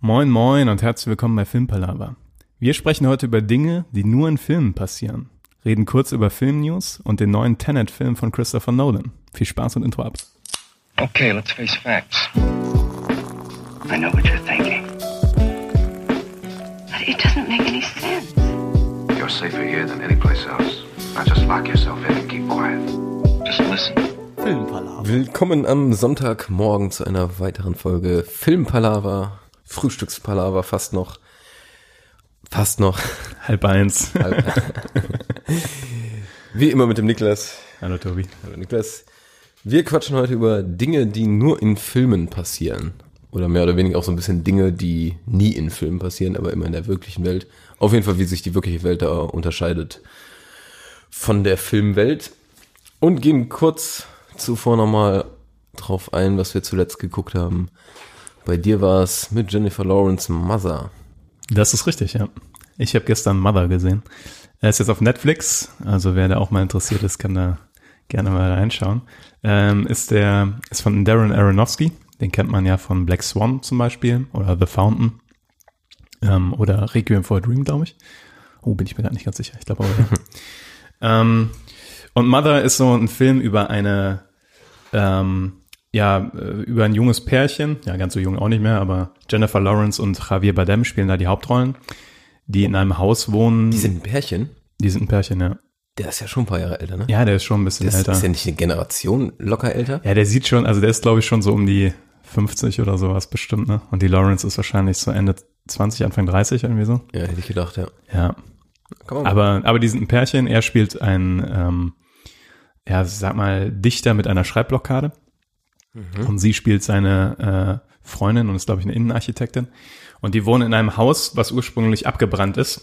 Moin moin und herzlich willkommen bei Filmpalava. Wir sprechen heute über Dinge, die nur in Filmen passieren. Reden kurz über Filmnews und den neuen Tenet-Film von Christopher Nolan. Viel Spaß und Intro ab. Okay, let's face facts. I know what you're thinking. But it doesn't make any sense. You're safer here than any place else. Now just lock yourself in and keep quiet. Just listen. Willkommen am Sonntagmorgen zu einer weiteren Folge Filmpalaver, Frühstückspalaver fast noch. Fast noch. Halb eins. Wie immer mit dem Niklas. Hallo Tobi. Hallo Niklas. Wir quatschen heute über Dinge, die nur in Filmen passieren. Oder mehr oder weniger auch so ein bisschen Dinge, die nie in Filmen passieren, aber immer in der wirklichen Welt. Auf jeden Fall, wie sich die wirkliche Welt da unterscheidet von der Filmwelt. Und gehen kurz zuvor nochmal drauf ein, was wir zuletzt geguckt haben. Bei dir war es mit Jennifer Lawrence Mother. Das ist richtig, ja. Ich habe gestern Mother gesehen. Er ist jetzt auf Netflix, also wer da auch mal interessiert ist, kann da gerne mal reinschauen. Ähm, ist der, ist von Darren Aronofsky, den kennt man ja von Black Swan zum Beispiel oder The Fountain ähm, oder Requiem for a Dream, glaube ich. Oh, bin ich mir gar nicht ganz sicher. Ich glaube aber, ja. ähm, und Mother ist so ein Film über eine, ähm, ja, äh, über ein junges Pärchen, ja, ganz so jung auch nicht mehr, aber Jennifer Lawrence und Javier Bardem spielen da die Hauptrollen, die in einem Haus wohnen. Die sind ein Pärchen. Die sind ein Pärchen, ja. Der ist ja schon ein paar Jahre älter, ne? Ja, der ist schon ein bisschen Das älter. ist ja nicht eine Generation locker älter. Ja, der sieht schon, also der ist glaube ich schon so um die 50 oder sowas bestimmt, ne? Und die Lawrence ist wahrscheinlich so Ende 20, Anfang 30 irgendwie so. Ja, hätte ich gedacht, ja. Ja. Aber, aber die sind ein Pärchen. Er spielt ein, ähm, ja, sag mal, Dichter mit einer Schreibblockade. Und sie spielt seine äh, Freundin und ist, glaube ich, eine Innenarchitektin. Und die wohnen in einem Haus, was ursprünglich abgebrannt ist,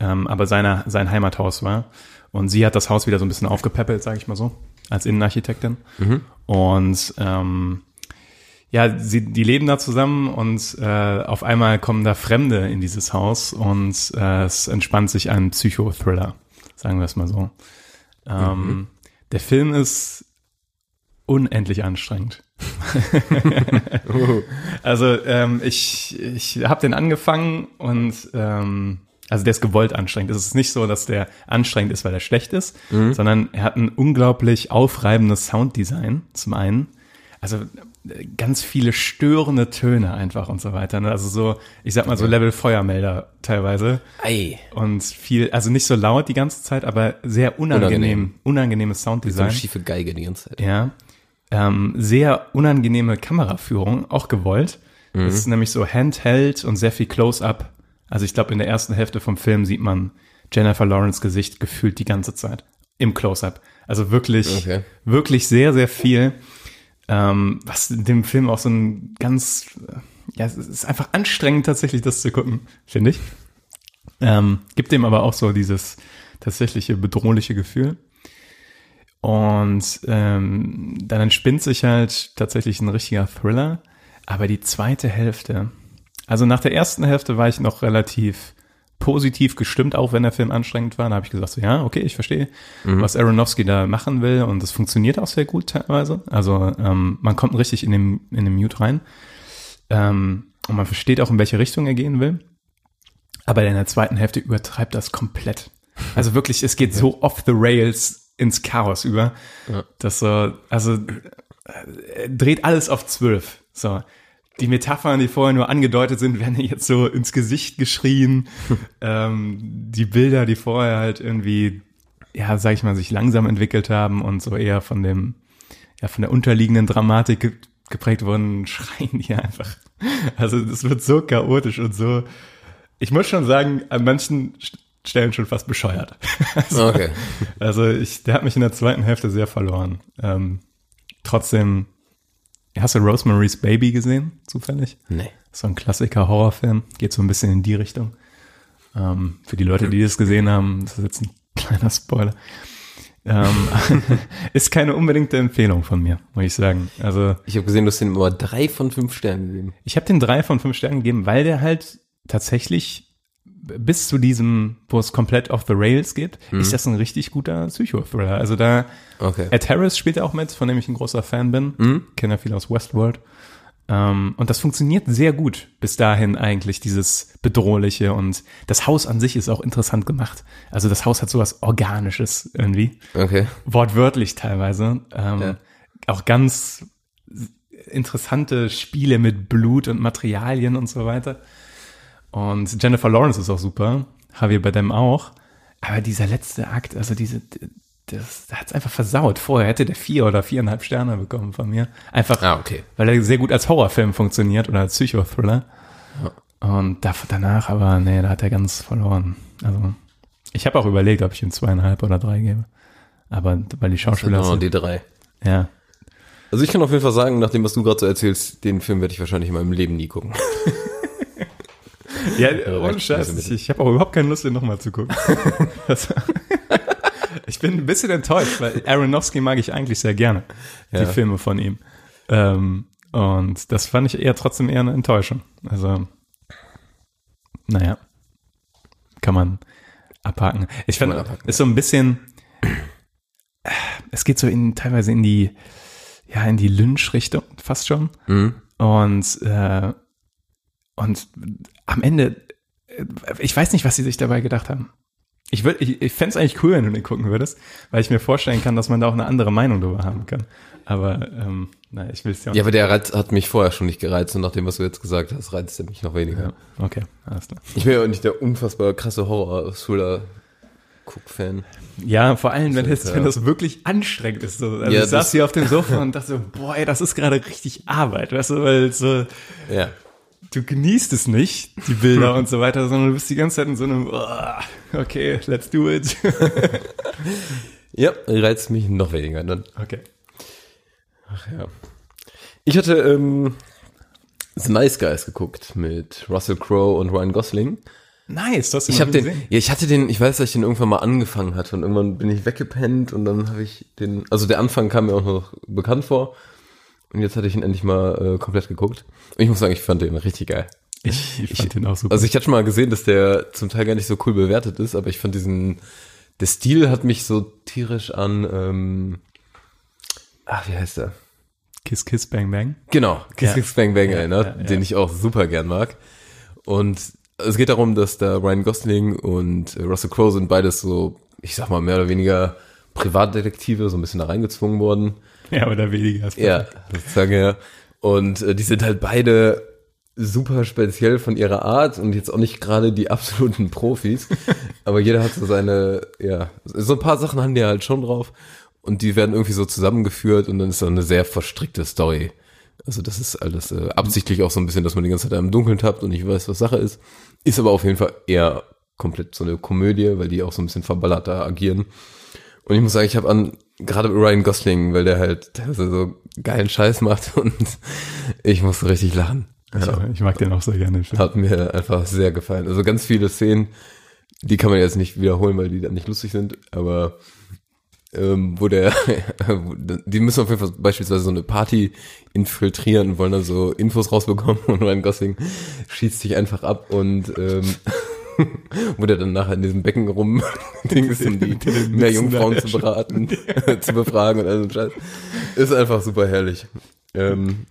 ähm, aber seine, sein Heimathaus war. Und sie hat das Haus wieder so ein bisschen aufgepäppelt, sage ich mal so, als Innenarchitektin. Und ähm, ja, sie, die leben da zusammen und äh, auf einmal kommen da Fremde in dieses Haus und äh, es entspannt sich ein Psychothriller, sagen wir es mal so. Ähm, Der Film ist unendlich anstrengend. also ähm, ich, ich habe den angefangen und ähm, also der ist gewollt anstrengend. Es ist nicht so, dass der anstrengend ist, weil er schlecht ist, sondern er hat ein unglaublich aufreibendes Sounddesign zum einen. Also ganz viele störende Töne einfach und so weiter. Ne? Also so, ich sag mal so Level Feuermelder teilweise. Ei. Und viel, also nicht so laut die ganze Zeit, aber sehr unangenehm, Unangenehm. unangenehmes So eine Sounddesign. schiefe Geige die ganze Zeit. Ja. Ähm, sehr unangenehme Kameraführung, auch gewollt. Mhm. Es ist nämlich so Handheld und sehr viel Close-up. Also ich glaube, in der ersten Hälfte vom Film sieht man Jennifer Lawrence Gesicht gefühlt die ganze Zeit im Close-up. Also wirklich, Okay. wirklich sehr, sehr viel. Ähm, was dem Film auch so ein ganz, ja, es ist einfach anstrengend tatsächlich, das zu gucken, finde ich. Ähm, gibt dem aber auch so dieses tatsächliche bedrohliche Gefühl. Und ähm, dann entspinnt sich halt tatsächlich ein richtiger Thriller. Aber die zweite Hälfte, also nach der ersten Hälfte war ich noch relativ positiv gestimmt, auch wenn der Film anstrengend war. Da habe ich gesagt, so, ja, okay, ich verstehe, was Aronofsky da machen will. Und es funktioniert auch sehr gut teilweise. Also ähm, man kommt richtig in den, in den Mute rein. Ähm, und man versteht auch, in welche Richtung er gehen will. Aber in der zweiten Hälfte übertreibt das komplett. Also wirklich, es geht so off the rails ins Chaos über, dass so, also äh, dreht alles auf zwölf. So. Die Metaphern, die vorher nur angedeutet sind, werden jetzt so ins Gesicht geschrien. ähm, die Bilder, die vorher halt irgendwie, ja, sag ich mal, sich langsam entwickelt haben und so eher von dem, ja, von der unterliegenden Dramatik ge geprägt wurden, schreien die einfach. Also das wird so chaotisch und so, ich muss schon sagen, an manchen Stellen schon fast bescheuert. Also, Okay. also ich, der hat mich in der zweiten Hälfte sehr verloren. Ähm, trotzdem, hast du Rosemary's Baby gesehen, zufällig? Nee. So ein Klassiker Horrorfilm, geht so ein bisschen in die Richtung. Ähm, für die Leute, die das gesehen haben, das ist jetzt ein kleiner Spoiler. Ähm, ist keine unbedingte Empfehlung von mir, muss ich sagen. Also Ich habe gesehen, du hast den immer drei von fünf Sternen gegeben. ich habe den drei von fünf Sternen gegeben, weil der halt tatsächlich bis zu diesem, wo es komplett off the rails geht, ist das ein richtig guter Psychothriller. Also da, Okay. Ed Harris spielt auch mit, von dem ich ein großer Fan bin. Kenne ja viel aus Westworld. Ähm, und das funktioniert sehr gut bis dahin eigentlich, dieses Bedrohliche und das Haus an sich ist auch interessant gemacht. Also das Haus hat sowas Organisches irgendwie, Okay. wortwörtlich teilweise. Ähm, Ja. Auch ganz interessante Spiele mit Blut und Materialien und so weiter. Und Jennifer Lawrence ist auch super, Javier Bardem auch. Aber dieser letzte Akt, also diese, das, hat's einfach versaut. Vorher hätte der vier oder viereinhalb Sterne bekommen von mir. Einfach, Ah, okay. weil er sehr gut als Horrorfilm funktioniert oder als Psychothriller. Und da, danach aber, nee, da hat er ganz verloren. Also, ich habe auch überlegt, ob ich ihm zweieinhalb oder drei gebe. Aber weil die Schauspieler Genau, die drei. ja. Also ich kann auf jeden Fall sagen, nach dem, was du gerade so erzählst, den Film werde ich wahrscheinlich in meinem Leben nie gucken. Ja, ohne Scheiß. Ich, habe auch überhaupt keine Lust, den nochmal zu gucken. Ich bin ein bisschen enttäuscht, weil Aronofsky mag ich eigentlich sehr gerne, die Ja. Filme von ihm. Ähm, und das fand ich eher trotzdem eher eine Enttäuschung. Also, naja, kann man abhaken. Ich finde, abhaken, ist so ein bisschen, es geht so in, teilweise in die, ja, in die Lynch-Richtung fast schon. Mhm. Und, äh, und am Ende, äh, ich weiß nicht, was sie sich dabei gedacht haben. Ich, würd- ich, ich fände es eigentlich cool, wenn du den gucken würdest, weil ich mir vorstellen kann, dass man da auch eine andere Meinung darüber haben kann. Aber, ähm, naja, ich will es ja auch Ja, aber der Reiz hat mich vorher schon nicht gereizt und nach dem, was du jetzt gesagt hast, reizt er mich noch weniger. Ja, okay, alles klar. Ich bin ja auch nicht der unfassbar krasse Horror-Thriller-Guck-Fan. Ja, vor allem, wenn, das, wenn das wirklich anstrengend ist. So. Also Ja, ich saß hier auf dem Sofa und dachte so, boah, ey, das ist gerade richtig Arbeit, weißt du, weil so, Ja. Du genießt es nicht, die Bilder und so weiter, sondern du bist die ganze Zeit in so einem, oh, okay, let's do it. Ja, reizt mich noch weniger dann. okay. Ja. Ich hatte ähm, The Nice Guys geguckt mit Russell Crowe und Ryan Gosling. Nice, das Ich habe den, gesehen. ja, ich hatte den, ich weiß, dass ich den irgendwann mal angefangen hatte und irgendwann bin ich weggepennt und dann habe ich den, also der Anfang kam mir auch noch bekannt vor und jetzt hatte ich ihn endlich mal äh, komplett geguckt. Und ich muss sagen, ich fand den richtig geil. Ich, ich fand den auch super. Also ich hatte schon mal gesehen, dass der zum Teil gar nicht so cool bewertet ist, aber ich fand diesen, der Stil hat mich so tierisch an, ähm, ach, wie heißt der? Kiss Kiss Bang Bang. Genau, Kiss Ja. Kiss Bang Bang Ja, erinnert, ja, den ich auch super gern mag. Und es geht darum, dass da Ryan Gosling und Russell Crowe sind beides so, ich sag mal, mehr oder weniger Privatdetektive, so ein bisschen da reingezwungen worden. Ja, oder weniger. ist Ja, sozusagen, ja. Und äh, die sind halt beide super speziell von ihrer Art und jetzt auch nicht gerade die absoluten Profis. aber jeder hat so seine, ja, so ein paar Sachen haben die halt schon drauf. Und die werden irgendwie so zusammengeführt und dann ist so eine sehr verstrickte Story. Also das ist alles äh, absichtlich auch so ein bisschen, dass man die ganze Zeit im Dunkeln tappt und nicht weiß, was Sache ist. Ist aber auf jeden Fall eher komplett so eine Komödie, weil die auch so ein bisschen verballerter agieren. Und ich muss sagen, ich habe an, gerade Ryan Gosling, weil der halt teilweise so geilen Scheiß macht und ich musste richtig lachen. Ich, ich mag den auch sehr gerne. Hat mir einfach sehr gefallen. Also ganz viele Szenen, die kann man jetzt nicht wiederholen, weil die dann nicht lustig sind, aber ähm, wo der, die müssen auf jeden Fall beispielsweise so eine Party infiltrieren und wollen dann so Infos rausbekommen und Ryan Gosling schießt sich einfach ab und ähm, wo der dann nachher in diesem Becken rum Ding ist, um die mehr Jungfrauen zu beraten, zu befragen und all so ein Scheiß. Ist einfach super herrlich. Ähm,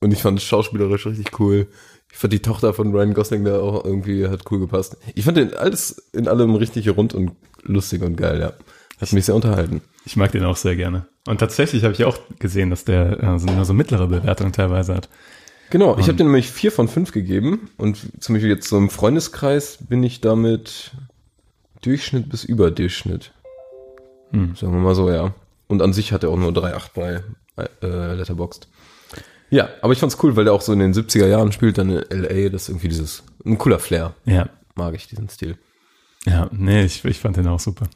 und ich fand es schauspielerisch richtig cool. Ich fand die Tochter von Ryan Gosling da auch irgendwie hat cool gepasst. Ich fand den alles in allem richtig rund und lustig und geil, ja. Hat mich sehr unterhalten. Ich mag den auch sehr gerne. Und tatsächlich habe ich auch gesehen, dass der äh, so, nur so mittlere Bewertung teilweise hat. Genau, ich habe den nämlich vier von fünf gegeben und zum Beispiel jetzt so im Freundeskreis bin ich damit Durchschnitt bis Überdurchschnitt. Hm. Sagen wir mal so, ja. Und an sich hat er auch nur 3,8 bei äh, Letterboxd. Ja, aber ich fand's cool, weil der auch so in den 70er Jahren spielt, dann in L.A., das ist irgendwie dieses, ein cooler Flair, Ja. mag ich diesen Stil. Ja, nee, ich, ich fand den auch super.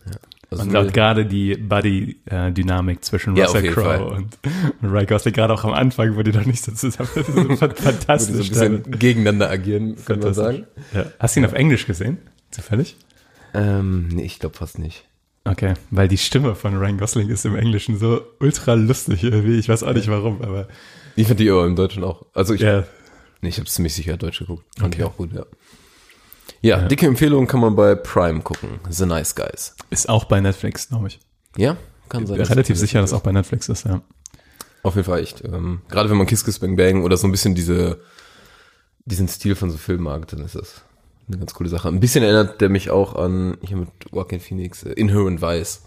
Also und auch gerade die Buddy-Dynamik zwischen Ja, Russell. Crowe und, und Ryan Gosling, gerade auch am Anfang, wo die doch nicht so zusammen so fan- wo die so fantastisch. ein bisschen gegeneinander agieren, kann man sagen. Ja. Hast du ihn auf Englisch gesehen? Zufällig? Ähm, nee, ich glaube fast nicht. Okay, weil die Stimme von Ryan Gosling ist im Englischen so ultra lustig irgendwie. Ich weiß auch nicht warum, aber Ich fand die aber im Deutschen auch. Also ich, ja, nee, ich habe ziemlich sicher Deutsch geguckt. Fand Okay. ich auch gut, ja. Ja, dicke Empfehlung kann man bei Prime gucken. The Nice Guys. ist auch bei Netflix, glaube ich. Ja, kann Ich sein. bin dass relativ das sicher, dass auch bei Netflix ist, ja. Auf jeden Fall echt. Ähm, gerade wenn man Kiss Kiss Bang Bang oder so ein bisschen diese, diesen Stil von so Filmen mag, dann ist das eine ganz coole Sache. Ein bisschen erinnert der mich auch an, hier mit Joaquin Phoenix, äh, Inherent Vice.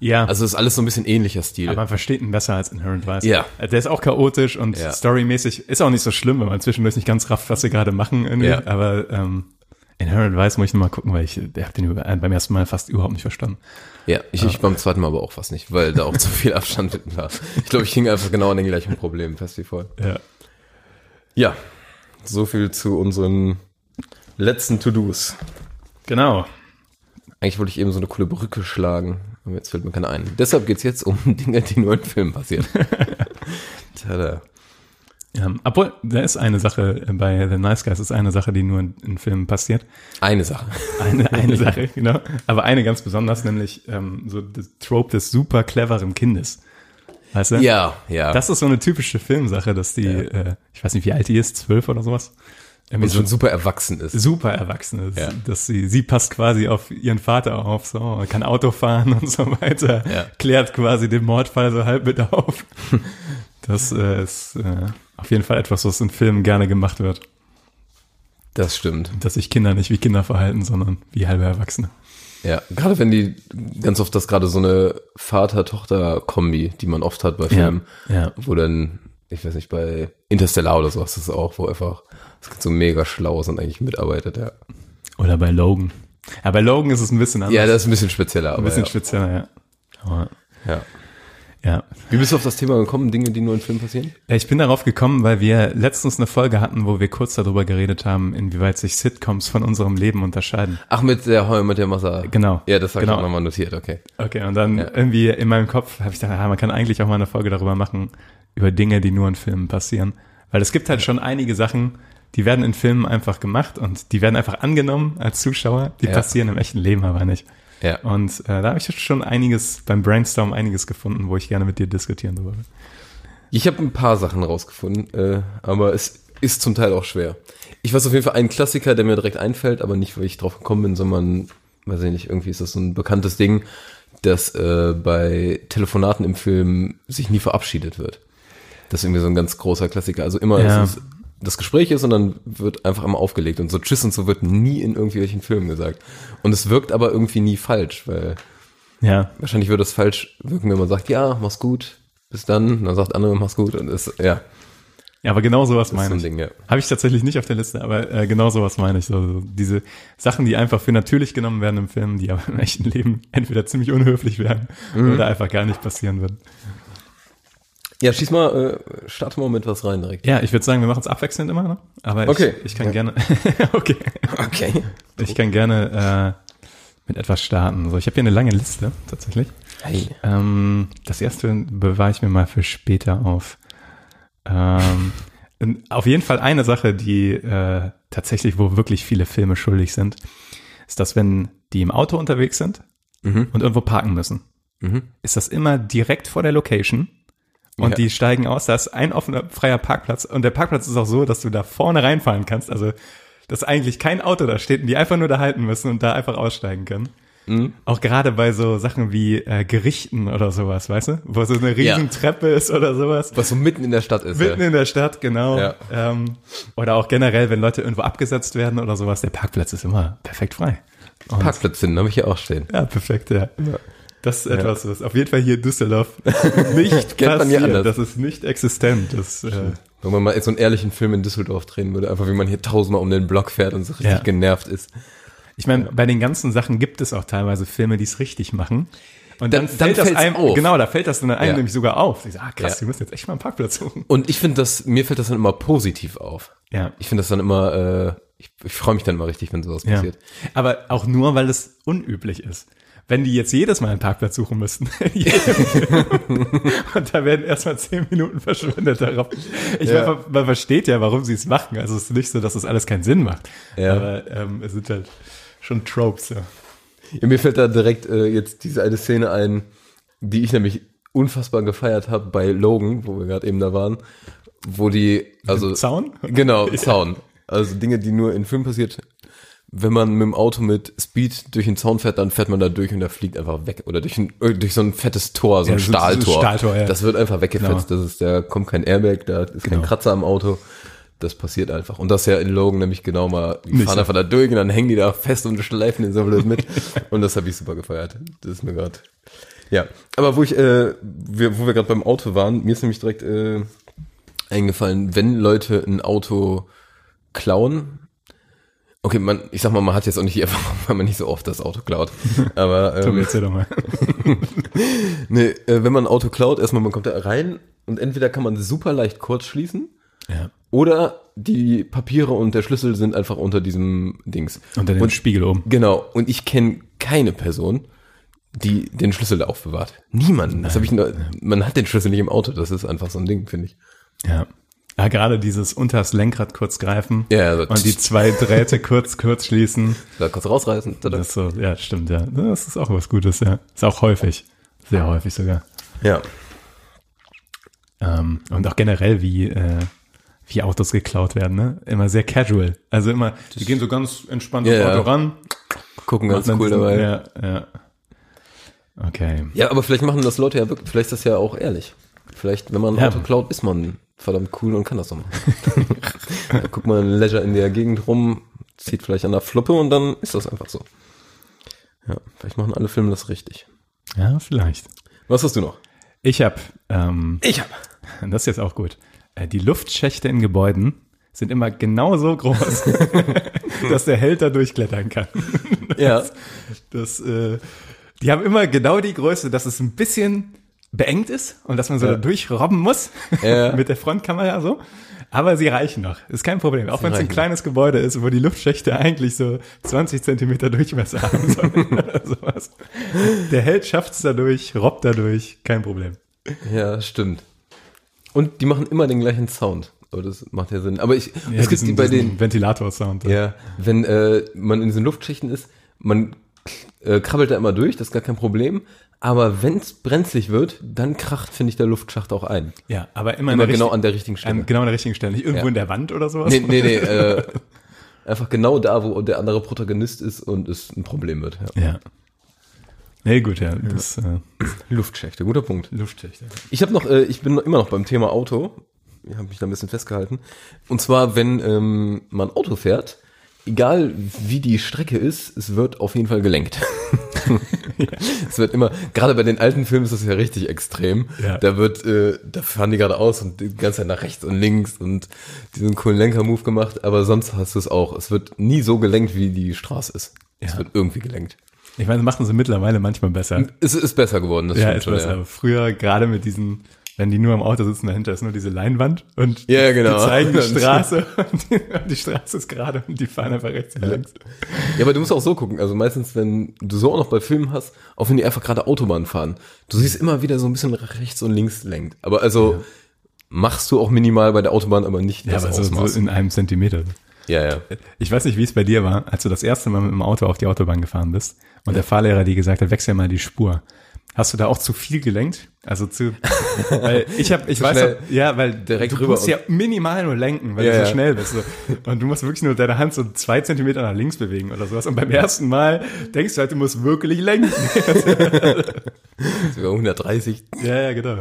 Ja, Also ist alles so ein bisschen ähnlicher Stil. aber man versteht ihn besser als Inherent Vice. Ja. Äh, Der ist auch chaotisch und Ja. storymäßig ist auch nicht so schlimm, wenn man zwischendurch nicht ganz rafft, was sie gerade machen irgendwie. Ja. Aber ähm, Inherent Vice muss ich noch mal gucken, weil ich der hab den über, äh, beim ersten Mal fast überhaupt nicht verstanden. Ja, ich, ich beim zweiten Mal aber auch fast nicht, weil da auch zu viel Abstand war. Ich glaube, ich hing einfach genau an den gleichen Problemen fest wie vorher. Ja. Ja, so viel zu unseren letzten To-Dos. Genau. Eigentlich wollte ich eben so eine coole Brücke schlagen, aber jetzt fällt mir keine ein. Deshalb geht's jetzt um Dinge, die nur in Filmen passieren. Tada. Ähm, obwohl, da ist eine Sache äh, bei The Nice Guys, ist eine Sache, die nur in, in Filmen passiert. Eine Sache. Eine, eine Sache, genau. Aber eine ganz besonders, nämlich ähm, so das Trope des super cleveren Kindes. Weißt du? Ja, ja. Das ist so eine typische Filmsache, dass die, äh, ich weiß nicht, wie alt die ist, zwölf oder sowas. Irgendwie schon super erwachsen ist. super erwachsen ist. Ja. Dass sie, sie passt quasi auf ihren Vater auf, so, kann Auto fahren und so weiter, Ja. klärt quasi den Mordfall so halb mit auf. Das äh, ist äh, auf jeden Fall etwas, was in Filmen gerne gemacht wird. Das stimmt. Dass sich Kinder nicht wie Kinder verhalten, sondern wie halbe Erwachsene. Ja, gerade wenn die, ganz oft das gerade so eine Vater-Tochter-Kombi, die man oft hat bei Filmen, ja. wo dann, ich weiß nicht, bei Interstellar oder sowas ist es auch, wo einfach das so mega schlau ist und eigentlich mitarbeitet, ja. Oder bei Logan. Ja, bei Logan ist es ein bisschen anders. Ja, das ist ein bisschen spezieller, ein bisschen ja. spezieller, ja. Aber, ja. Ja. Wie bist du auf das Thema gekommen, Dinge, die nur in Filmen passieren? Ich bin darauf gekommen, weil wir letztens eine Folge hatten, wo wir kurz darüber geredet haben, inwieweit sich Sitcoms von unserem Leben unterscheiden. Ach, mit der Heu, mit der Massa. Genau. Ja, das habe Genau. ich auch nochmal notiert, okay. Okay, und dann Ja. irgendwie in meinem Kopf habe ich gedacht, ah, man kann eigentlich auch mal eine Folge darüber machen, über Dinge, die nur in Filmen passieren. Weil es gibt halt schon einige Sachen, die werden in Filmen einfach gemacht und die werden einfach angenommen als Zuschauer, die Ja. passieren im echten Leben aber nicht. Ja. Und äh, da habe ich schon einiges beim Brainstorm einiges gefunden, wo ich gerne mit dir diskutieren darüber will. Ich habe ein paar Sachen rausgefunden, äh, aber es ist zum Teil auch schwer. Ich weiß auf jeden Fall einen Klassiker, der mir direkt einfällt, aber nicht, weil ich drauf gekommen bin, sondern, weiß ich nicht, irgendwie ist das so ein bekanntes Ding, dass äh, bei Telefonaten im Film sich nie verabschiedet wird. Das ist irgendwie so ein ganz großer Klassiker. Also immer, Ja. dass es das Gespräch ist und dann wird einfach immer aufgelegt. Und so Tschüss und so wird nie in irgendwelchen Filmen gesagt. Und es wirkt aber irgendwie nie falsch, weil Ja, wahrscheinlich würde es falsch wirken, wenn man sagt, ja, mach's gut, bis dann. Und dann sagt andere, mach's gut. Und es, ja, ja, aber genau sowas ist meine ich. Ding, ja. Habe ich tatsächlich nicht auf der Liste, aber äh, genau sowas meine ich. So, so diese Sachen, die einfach für natürlich genommen werden im Film, die aber im echten Leben entweder ziemlich unhöflich werden Mhm. oder einfach gar nicht passieren würden. Ja, schieß mal, äh, starte mal mit was rein direkt. Ja, ich würde sagen, wir machen es abwechselnd immer, ne? Aber ich, Okay. ich kann Ja. gerne, okay, Okay. ich kann gerne äh, mit etwas starten. So, ich habe hier eine lange Liste tatsächlich. Hey. Ähm, das erste bewahre ich mir mal für später auf. Ähm, auf jeden Fall eine Sache, die äh, tatsächlich, wo wirklich viele Filme schuldig sind, ist, dass wenn die im Auto unterwegs sind Mhm. und irgendwo parken müssen, Mhm. ist das immer direkt vor der Location und Ja. die steigen aus, da ist ein offener, freier Parkplatz und der Parkplatz ist auch so, dass du da vorne reinfahren kannst, also dass eigentlich kein Auto da steht und die einfach nur da halten müssen und da einfach aussteigen können. Mhm. Auch gerade bei so Sachen wie äh, Gerichten oder sowas, weißt du? Wo so eine riesen Ja. Treppe ist oder sowas. Was so mitten in der Stadt ist. Mitten ja. in der Stadt, genau. Ja. Ähm, oder auch generell, wenn Leute irgendwo abgesetzt werden oder sowas, der Parkplatz ist immer perfekt frei. Und, Parkplatz finden, habe ich hier auch stehen. Ja, perfekt, ja. Das ist etwas, was auf jeden Fall hier in Düsseldorf nicht Kennt man hier anders. Das ist nicht existent. Das, äh, Wenn man mal so einen ehrlichen Film in Düsseldorf drehen würde, einfach wie man hier tausendmal um den Block fährt und so richtig Ja. genervt ist. ich meine, bei den ganzen Sachen gibt es auch teilweise Filme, die es richtig machen. Und dann, Dann- dann fällt das fällt's einem, auf. genau, da fällt das dann einem Ja. nämlich sogar auf. Ich sage, ah, krass, Ja. wir müssen jetzt echt mal einen Parkplatz suchen. Und ich finde das, mir fällt das dann immer positiv auf. Ja. Ich finde das dann immer, äh, ich, ich freue mich dann immer richtig, wenn sowas Ja. passiert. Aber auch nur, weil es unüblich ist. Wenn die jetzt jedes Mal einen Parkplatz suchen müssten, und da werden erstmal zehn Minuten verschwendet darauf. Ich Ja. meine, man versteht ja, warum sie es machen. Also es ist nicht so, dass es alles keinen Sinn macht. Ja. Aber ähm, es sind halt schon Tropes. Ja. Ja, mir fällt da direkt äh, jetzt diese eine Szene ein, die ich nämlich unfassbar gefeiert habe bei Logan, wo wir gerade eben da waren, wo die, also Zaun? Genau, Zaun. Also Dinge, die nur in Filmen passiert, wenn man mit dem Auto mit Speed durch den Zaun fährt, dann fährt man da durch und der fliegt einfach weg. Oder durch, ein, äh, durch so ein fettes Tor, so ein Ja, so Stahltor. Stahltor, ja. Das wird einfach weggefetzt. Genau. Das ist, da kommt kein Airbag, da ist kein Genau. Kratzer am Auto. Das passiert einfach. Und das ja in Logan nämlich genau mal, die Nicht fahren so. einfach da durch und dann hängen die da fest und schleifen den so blöd mit. und das habe ich super gefeiert. Das ist mir gerade. Ja, aber wo ich, äh, wir, wo wir gerade beim Auto waren, mir ist nämlich direkt äh, eingefallen, wenn Leute ein Auto klauen, okay, man, ich sag mal, man hat jetzt auch nicht die Erfahrung, weil man nicht so oft das Auto klaut. Aber Tom, ähm, erzähl doch mal. nee, äh, wenn man ein Auto klaut, erstmal man kommt da rein und entweder kann man super leicht kurz schließen Ja. oder die Papiere und der Schlüssel sind einfach unter diesem Dings. Unter dem und, Spiegel oben. Genau. Und ich kenne keine Person, die den Schlüssel da aufbewahrt. Niemanden. Das habe ich nur, man hat den Schlüssel nicht im Auto. Das ist einfach so ein Ding, finde ich. Ja. Ja, gerade dieses unters Lenkrad kurz greifen Ja, also- und die zwei Drähte kurz, kurz schließen. Da kurz rausreißen. Tada. Das ist so, ja, stimmt, ja. Das ist auch was Gutes, ja. Ist auch häufig. Sehr häufig sogar. Ja. Ähm, und auch generell, wie, äh, wie Autos geklaut werden, ne? Immer sehr casual. Also immer, die gehen so ganz entspannt Ja, ja. Auto ran. Gucken ganz cool dabei. Ja. Ja, ja. Okay. aber vielleicht machen das Leute ja wirklich, vielleicht ist das ja auch ehrlich. Vielleicht, wenn man ein Ja. Auto klaut, ist man verdammt cool und kann das so machen. da guckt man Leisure in der Gegend rum, zieht vielleicht an der Fluppe und dann ist das einfach so. Ja, vielleicht machen alle Filme das richtig. Ja, vielleicht. Was hast du noch? Ich habe, ähm, Ich hab. das ist jetzt auch gut. Äh, Die Luftschächte in Gebäuden sind immer genauso groß, dass der Held da durchklettern kann. Ja. Das, äh, die haben immer genau die Größe, dass es ein bisschen beengt ist und dass man so Ja. da durchrobben muss Ja. mit der Frontkamera so. Aber sie reichen noch. Ist kein Problem. Auch wenn es ein kleines Gebäude ist, wo die Luftschächte eigentlich so 20 Zentimeter Durchmesser haben sollen oder sowas. Der Held schafft es dadurch, robbt dadurch, kein Problem. Ja, stimmt. Und die machen immer den gleichen Sound. Aber das macht ja Sinn. Aber ich, es gibt die bei den, Ventilator-Sound. ja, wenn äh, man in diesen Luftschichten ist, man äh, krabbelt da immer durch, das ist gar kein Problem. Aber wenn es brenzlig wird, dann kracht, finde ich, der Luftschacht auch ein. Ja, aber immer, Immer genau an der richtigen Stelle. an, genau an der richtigen Stelle. Nicht irgendwo Ja. in der Wand oder sowas. Nee, nee, nee. Äh, einfach genau da, wo der andere Protagonist ist und es ein Problem wird. Ja. Ja. Nee, gut, ja. Das äh, Luftschächte, guter Punkt. Luftschächte. Ich habe noch, äh, ich bin immer noch beim Thema Auto. Ich habe mich da ein bisschen festgehalten. Und zwar, wenn ähm, man Auto fährt, egal wie die Strecke ist, es wird auf jeden Fall gelenkt. Es wird immer, gerade bei den alten Filmen ist das ja richtig extrem. Ja. Da wird, äh, da fahren die geradeaus und die ganze Zeit nach rechts und links und diesen coolen Lenker-Move gemacht. Aber sonst hast du es auch. Es wird nie so gelenkt, wie die Straße ist. Es Ja. wird irgendwie gelenkt. Ich meine, das machen sie mittlerweile manchmal besser. Es ist besser geworden, das ja, stimmt ist schon, besser. Aber früher, gerade mit diesen, wenn die nur im Auto sitzen, dahinter ist nur diese Leinwand und Ja, genau. die zeigen die Straße und die, die Straße ist gerade und die fahren einfach rechts und links. Ja, aber du musst auch so gucken. Also meistens, wenn du so auch noch bei Filmen hast, auch wenn die einfach gerade Autobahn fahren, du siehst immer wieder so ein bisschen rechts und links lenkt. Aber also machst du auch minimal bei der Autobahn, aber nicht Ja, das aber so, so in einem Zentimeter. ja, ja. Ich weiß nicht, wie es bei dir war, als du das erste Mal mit dem Auto auf die Autobahn gefahren bist und der Fahrlehrer dir gesagt hat, wechsel mal die Spur. Hast du da auch zu viel gelenkt? Also zu, weil ich habe, ich weiß, auch, ja, weil Direkt du musst ja minimal nur lenken, weil Ja, du so ja. schnell bist. So. Und du musst wirklich nur deine Hand so zwei Zentimeter nach links bewegen oder sowas. Und beim ersten Mal denkst du halt, du musst wirklich lenken. Sogar 130. ja, ja, genau.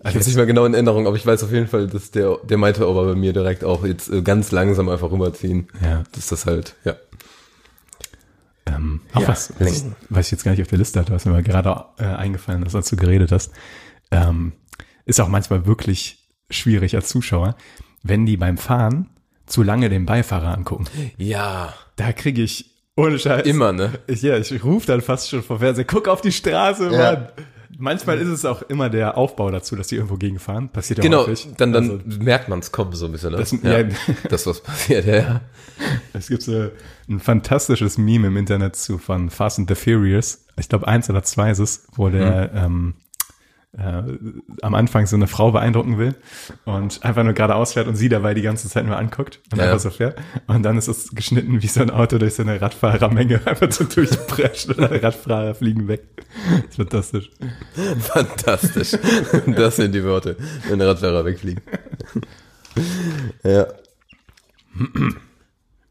Ich habe nicht mehr genau in Erinnerung, aber ich weiß auf jeden Fall, dass der, der meinte aber bei mir direkt auch jetzt äh, ganz langsam einfach rüberziehen. Ja. Das ist das halt, ja. Ähm, auch Ja, was, was, was ich jetzt gar nicht auf der Liste hatte, was mir mal gerade äh, eingefallen ist, als du geredet hast, ähm, ist auch manchmal wirklich schwierig als Zuschauer, wenn die beim Fahren zu lange den Beifahrer angucken. Ja. Da kriege ich ohne Scheiß. Immer, ne? Ich, ja, ich rufe dann fast schon vor Fernseher, guck auf die Straße, Ja. Mann. Manchmal ist es auch immer der Aufbau dazu, dass die irgendwo gegenfahren. Passiert ja Genau, häufig. dann, dann Also, merkt man es kommen so ein bisschen, ne? Das- ja. ja. das, was passiert, ja. Es gibt so ein fantastisches Meme im Internet zu von Fast and the Furious. Ich glaube, eins oder zwei ist es, wo der ähm, äh, am Anfang so eine Frau beeindrucken will und einfach nur geradeaus fährt und sie dabei die ganze Zeit nur anguckt und Ja. einfach so fährt. Und dann ist es geschnitten wie so ein Auto durch so eine Radfahrermenge einfach so durchprescht und alle Radfahrer fliegen weg. Fantastisch. Fantastisch. Das sind die Worte, wenn Radfahrer wegfliegt. ja.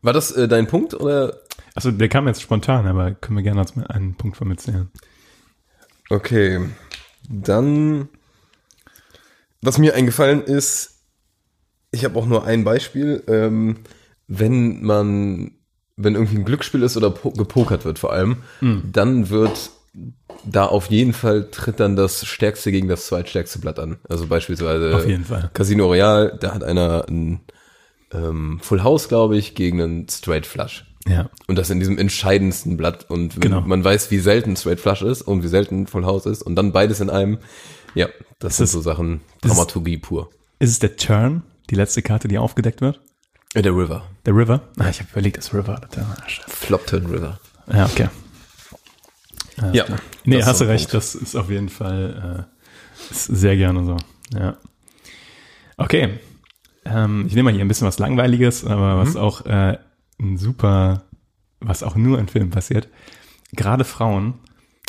War das äh, dein Punkt oder? Also der kam jetzt spontan, aber können wir gerne als einen Punkt von mitzählen. Okay, dann, was mir eingefallen ist, ich habe auch nur ein Beispiel, ähm, wenn man, wenn irgendwie ein Glücksspiel ist oder po gepokert wird vor allem, dann wird da auf jeden Fall tritt dann das Stärkste gegen das zweitstärkste Blatt an. Also beispielsweise. Casino Royale, da hat einer ein ähm, Full House, glaube ich, gegen einen Straight Flush. Ja. Und das in diesem entscheidendsten Blatt. Und Genau. man weiß, wie selten Straight Flush ist und wie selten Full House ist und dann beides in einem. Ja, das sind ist- so Sachen, das ist- Dramaturgie pur. Ist es der Turn, die letzte Karte, die aufgedeckt wird? Äh, der River. Der River? Ah, ich habe überlegt, das River. shit. Flopton River. Ja, okay. Ja. Nee, das ist hast du recht, Punkt. das ist auf jeden Fall äh, ist sehr gerne so. Ja. Okay. Ähm, ich nehme mal hier ein bisschen was Langweiliges, aber was auch äh, ein super, was auch nur in Filmen passiert. Gerade Frauen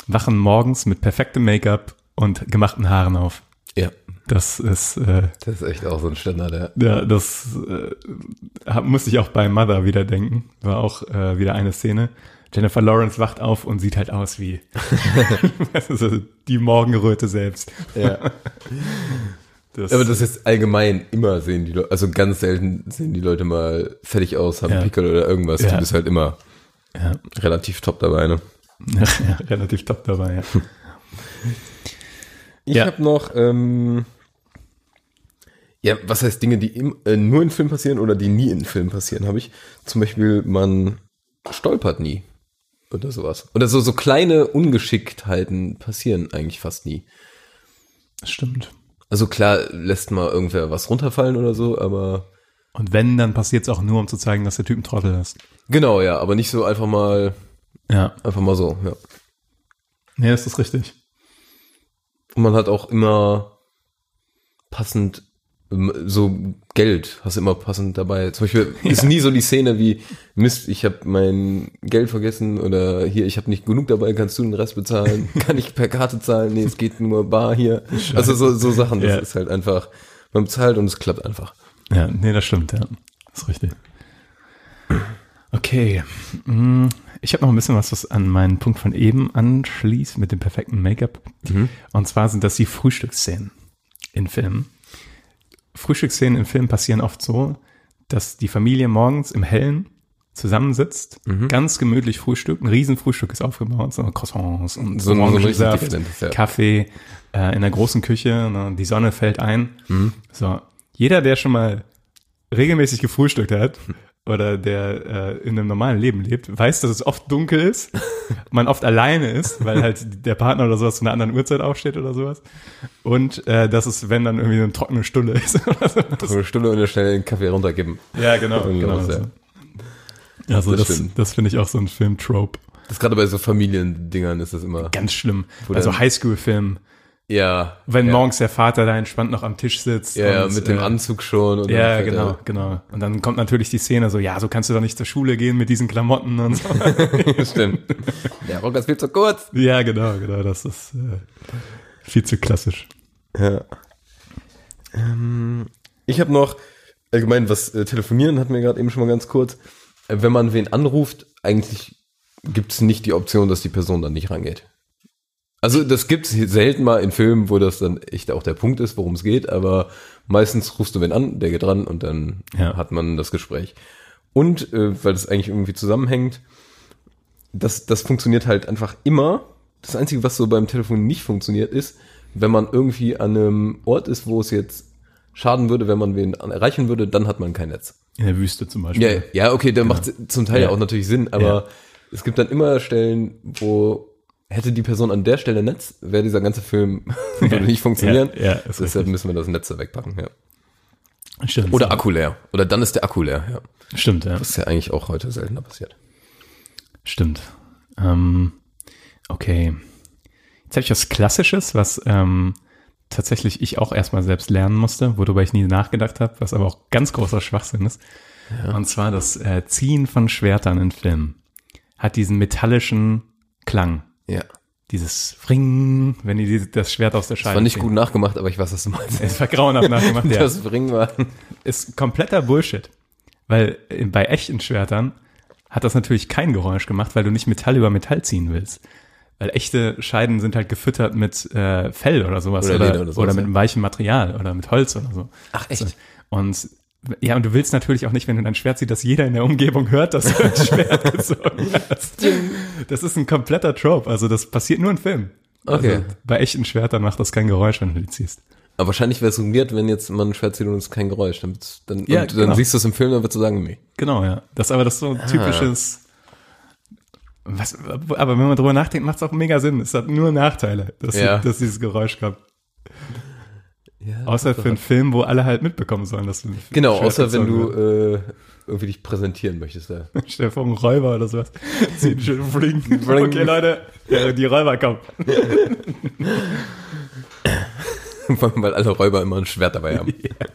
wachen morgens mit perfektem Make-up und gemachten Haaren auf. Ja, Das ist, äh, das ist echt auch so ein Standard, ja. ja, das äh, hab, musste ich auch bei Mother wieder denken. War auch äh, wieder eine Szene. Jennifer Lawrence wacht auf und sieht halt aus wie die Morgenröte selbst. ja. Das, Aber das ist allgemein immer sehen die Leute, also ganz selten sehen die Leute mal fertig aus, haben Ja. Pickel oder irgendwas. Ja. Du bist halt immer ja, relativ top dabei, ne? ja, relativ top dabei. Ja. Ich Ja. habe noch, ähm, ja, was heißt Dinge, die im, äh, nur in Filmen passieren oder die nie in Filmen passieren, habe ich. Zum Beispiel, man stolpert nie oder sowas. Oder so, so kleine Ungeschicktheiten passieren eigentlich fast nie. Das stimmt. Also klar lässt mal irgendwer was runterfallen oder so, aber Und wenn, dann passiert es auch nur, um zu zeigen, dass der Typ ein Trottel ist. genau, ja, aber nicht so einfach mal, Ja, einfach mal so, ja. nee, das ist richtig. Und man hat auch immer passend ähm, so Geld, hast du immer passend dabei. Zum Beispiel ist nie so die Szene wie Mist, ich habe mein Geld vergessen oder hier, ich habe nicht genug dabei, kannst du den Rest bezahlen? Kann ich per Karte zahlen? Nee, es geht nur bar hier. Also so, so Sachen, das Ja. ist halt einfach, man bezahlt und es klappt einfach. Ja, nee, das stimmt, ja. Das ist richtig. Okay. mm, Ich habe noch ein bisschen was, was an meinen Punkt von eben anschließt mit dem perfekten Make-up. Und zwar sind das die Frühstücksszenen in Filmen. Frühstücksszenen in Filmen passieren oft so, dass die Familie morgens im Hellen zusammensitzt, ganz gemütlich frühstückt, ein Riesenfrühstück ist aufgebaut, so Croissants und So so Orangensaft, dekadentes, ja. Kaffee äh, in der großen Küche, ne, die Sonne fällt ein. Mhm. So, jeder, der schon mal regelmäßig gefrühstückt hat oder der äh, in einem normalen Leben lebt, weiß, dass es oft dunkel ist, man oft alleine ist, weil halt der Partner oder sowas zu einer anderen Uhrzeit aufsteht oder sowas und äh, dass es, wenn dann irgendwie eine trockene Stulle ist oder so. Eine Stunde und dann schnell den Kaffee runtergeben. Ja, genau. Genau was, ja. so. Also Das das, das, finde ich auch so ein Film-Trope. Das gerade bei so Familiendingern ist das immer. Ganz schlimm. Also dann- Highschool-Film, Ja. wenn ja. morgens der Vater da entspannt noch am Tisch sitzt. Ja, und, mit dem äh, Anzug schon. Und dann Ja, genau, er- genau. Und dann kommt natürlich die Szene so, ja, so kannst du doch nicht zur Schule gehen mit diesen Klamotten und so. Stimmt. Der Rock ist viel zu kurz. ja, genau, genau, das ist äh, viel zu klassisch. Ja. Ähm, ich habe noch allgemein was äh, telefonieren hatten wir gerade eben schon mal ganz kurz. Äh, wenn man wen anruft, eigentlich gibt es nicht die Option, dass die Person dann nicht rangeht. Also das gibt es selten mal in Filmen, wo das dann echt auch der Punkt ist, worum es geht, aber meistens rufst du wen an, der geht ran und dann Ja. hat man das Gespräch. Und äh, weil das eigentlich irgendwie zusammenhängt, das, das funktioniert halt einfach immer. Das Einzige, was so beim Telefon nicht funktioniert, ist, wenn man irgendwie an einem Ort ist, wo es jetzt schaden würde, wenn man wen erreichen würde, dann hat man kein Netz. In der Wüste zum Beispiel. Ja, ja okay, der macht zum Teil ja. Ja. auch natürlich Sinn, aber Ja. es gibt dann immer Stellen, wo hätte die Person an der Stelle Netz, wäre dieser ganze Film würde nicht funktionieren. Ja, ja, ist Deshalb richtig. müssen wir das Netz da wegpacken, ja. Stimmt. Oder Akku leer. Oder dann ist der Akku leer, ja. Stimmt, ja. Das ist ja eigentlich auch heute seltener passiert. Stimmt. Ähm, okay. Jetzt habe ich was Klassisches, was ähm, tatsächlich ich auch erstmal selbst lernen musste, worüber ich nie nachgedacht habe, was aber auch ganz großer Schwachsinn ist. Und zwar das äh, Ziehen von Schwertern in Filmen. Hat diesen metallischen Klang. Ja. Dieses Ring, wenn die das Schwert aus der Scheide Das war nicht ziehen. gut nachgemacht, aber ich weiß, was du meinst. Es war grauenhaft nachgemacht, ja. Das bringen wir. Ist kompletter Bullshit. Weil bei echten Schwertern hat das natürlich kein Geräusch gemacht, weil du nicht Metall über Metall ziehen willst. Weil echte Scheiden sind halt gefüttert mit äh, Fell oder sowas Oder oder, oder, oder sowas, mit ja. einem weichen Material oder mit Holz oder so. Ach, echt? Und ja, und du willst natürlich auch nicht, wenn du dein Schwert ziehst, dass jeder in der Umgebung hört, dass du ein Schwert gezogen hast. Das ist ein kompletter Trope. Also das passiert nur in Filmen. Okay. Also, bei echten Schwertern macht das kein Geräusch, wenn du die ziehst. Aber wahrscheinlich wäre es weird, wenn jetzt man ein Schwert zieht und es ist kein Geräusch. Dann, dann, Ja, und dann genau. siehst du es im Film, dann würdest du sagen, nee. Genau, ja. Das ist aber das ist so Ah. ein typisches. Was, aber wenn man drüber nachdenkt, macht es auch mega Sinn. Es hat nur Nachteile, dass, Ja. dass dieses Geräusch kommt. Ja, Außer für einen Film, wo alle halt mitbekommen sollen, dass du ein Genau, außer wenn du äh, irgendwie dich präsentieren möchtest. Hast. Stell dir vor, ein Räuber oder sowas. Einen schönen Fling. Okay, Leute, ja, die Räuber kommen. Vor allem, weil alle Räuber immer ein Schwert dabei haben.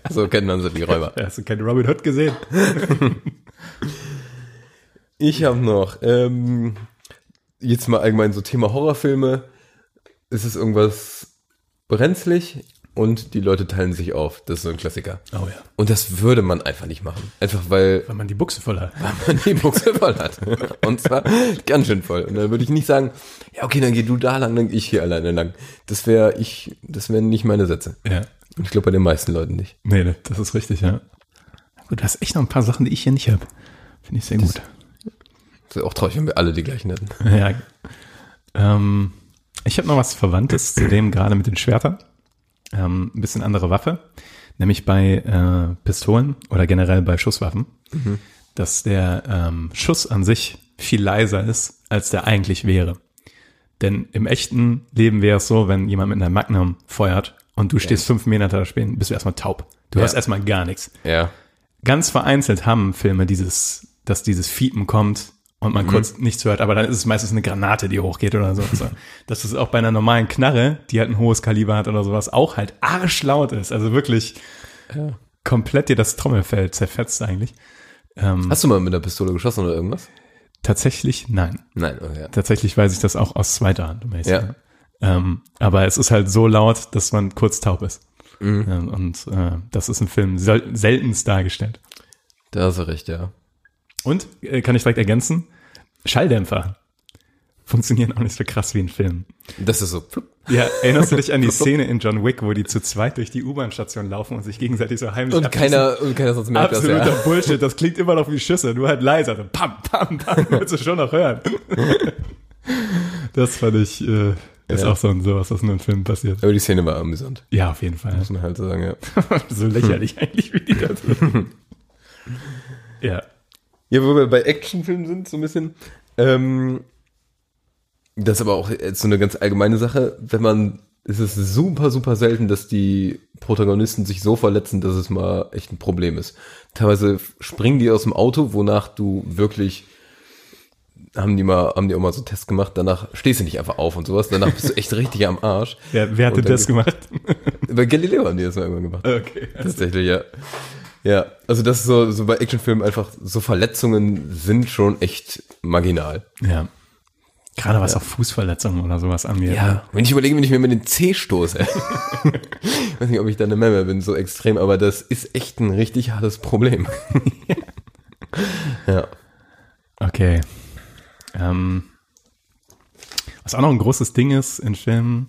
So kennen man sie, die Räuber. Ja, hast du keinen Robin Hood gesehen? Ich habe noch, ähm, jetzt mal allgemein so Thema Horrorfilme. Es ist irgendwas brenzlig und die Leute teilen sich auf. Das ist so ein Klassiker. Oh ja. Und das würde man einfach nicht machen. Einfach weil Wenn man die Buchse voll hat. man die Buchse voll hat. Und zwar ganz schön voll. Und dann würde ich nicht sagen, ja okay, dann geh du da lang, dann geh ich hier alleine lang. Das wäre ich, das wären nicht meine Sätze. Ja. Und ich glaube bei den meisten Leuten nicht. Nee, das ist richtig, ja. Gut, du hast echt noch ein paar Sachen, die ich hier nicht habe. Finde ich sehr gut. Das wäre auch traurig, wenn wir alle die gleichen hätten. Ja. Ähm, ich habe noch was Verwandtes zu dem gerade mit den Schwertern. Ähm, ein bisschen andere Waffe. Nämlich bei äh, Pistolen oder generell bei Schusswaffen, dass der ähm, Schuss an sich viel leiser ist, als der eigentlich wäre. Denn im echten Leben wäre es so, wenn jemand mit einer Magnum feuert und du stehst fünf Meter da stehen, bist du erstmal taub. Du Ja. hörst erstmal gar nichts Ja. ganz vereinzelt haben Filme dieses, dass dieses Fiepen kommt und man kurz nichts hört, aber dann ist es meistens eine Granate, die hochgeht oder so. so. Dass es auch bei einer normalen Knarre, die halt ein hohes Kaliber hat oder sowas, auch halt arschlaut ist. Also wirklich komplett dir das Trommelfell zerfetzt eigentlich. Ähm, Hast du mal mit der Pistole geschossen oder irgendwas? tatsächlich, nein. Nein, oh ja. Tatsächlich weiß ich das auch aus zweiter Hand. Um Ja. Ähm, aber es ist halt so laut, dass man kurz taub ist. Mhm. Ähm, und äh, das ist im Film sel seltenst dargestellt. Da hast du recht, ja. Und, äh, kann ich direkt ergänzen, Schalldämpfer funktionieren auch nicht so krass wie ein Film. Das ist so. Ja, erinnerst du dich an die Szene in John Wick, wo die zu zweit durch die U-Bahn-Station laufen und sich gegenseitig so heimlich Und keiner, und keiner sonst merkt das, Absoluter ja. Bullshit, das klingt immer noch wie Schüsse, nur halt leiser. So pam, pam, pam, willst du schon noch hören. Das fand ich, äh, ist Ja. auch so ein sowas, was nur in Filmen passiert. Aber die Szene war amüsant, Ja, auf jeden Fall. muss man halt so sagen, ja. so lächerlich eigentlich, wie die da sind. ja. Ja, wo wir bei Actionfilmen sind, so ein bisschen. Ähm, das ist aber auch jetzt so eine ganz allgemeine Sache. Wenn man, es ist super, super selten, dass die Protagonisten sich so verletzen, dass es mal echt ein Problem ist. Teilweise springen die aus dem Auto, wonach du wirklich, haben die mal, haben die auch mal so Tests gemacht, danach stehst du nicht einfach auf und sowas, danach bist du echt richtig am Arsch. Wer, wer hatte Und dann das gemacht? Bei Galileo haben die das mal irgendwann gemacht. okay. Tatsächlich, ja. Ja, also das ist so, so bei Actionfilmen einfach, so Verletzungen sind schon echt marginal. Ja. Gerade was auch Fußverletzungen oder sowas angeht. ne? Wenn ich überlege, wenn ich mir mit den C stoße. ich weiß nicht, ob ich da eine Memme bin, so extrem, aber das ist echt ein richtig hartes Problem. ja. Okay. Ähm, was auch noch ein großes Ding ist in Filmen,